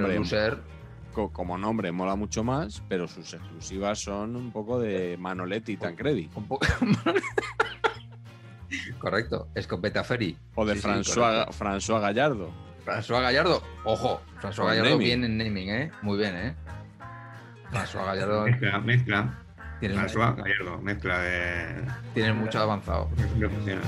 nombre, como mola mucho más, pero sus exclusivas son un poco de Manoletti y Tancredi. un poco- Correcto, Escopeta Ferry. O de Sí, François. François Gallardo. François Gallardo, ojo, François Gallardo bien en naming, ¿eh? Muy bien, ¿eh? François Gallardo Mezcla, mezcla. Tiene, François Gallardo, mezcla de. tiene mucho avanzado. siempre funciona.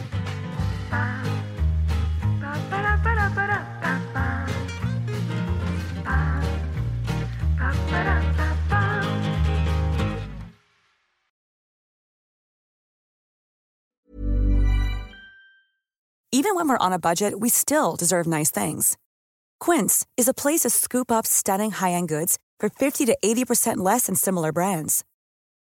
Even when we're on a budget, we still deserve nice things. Quince is a place to scoop up stunning high-end goods for 50 to 80% less than similar brands.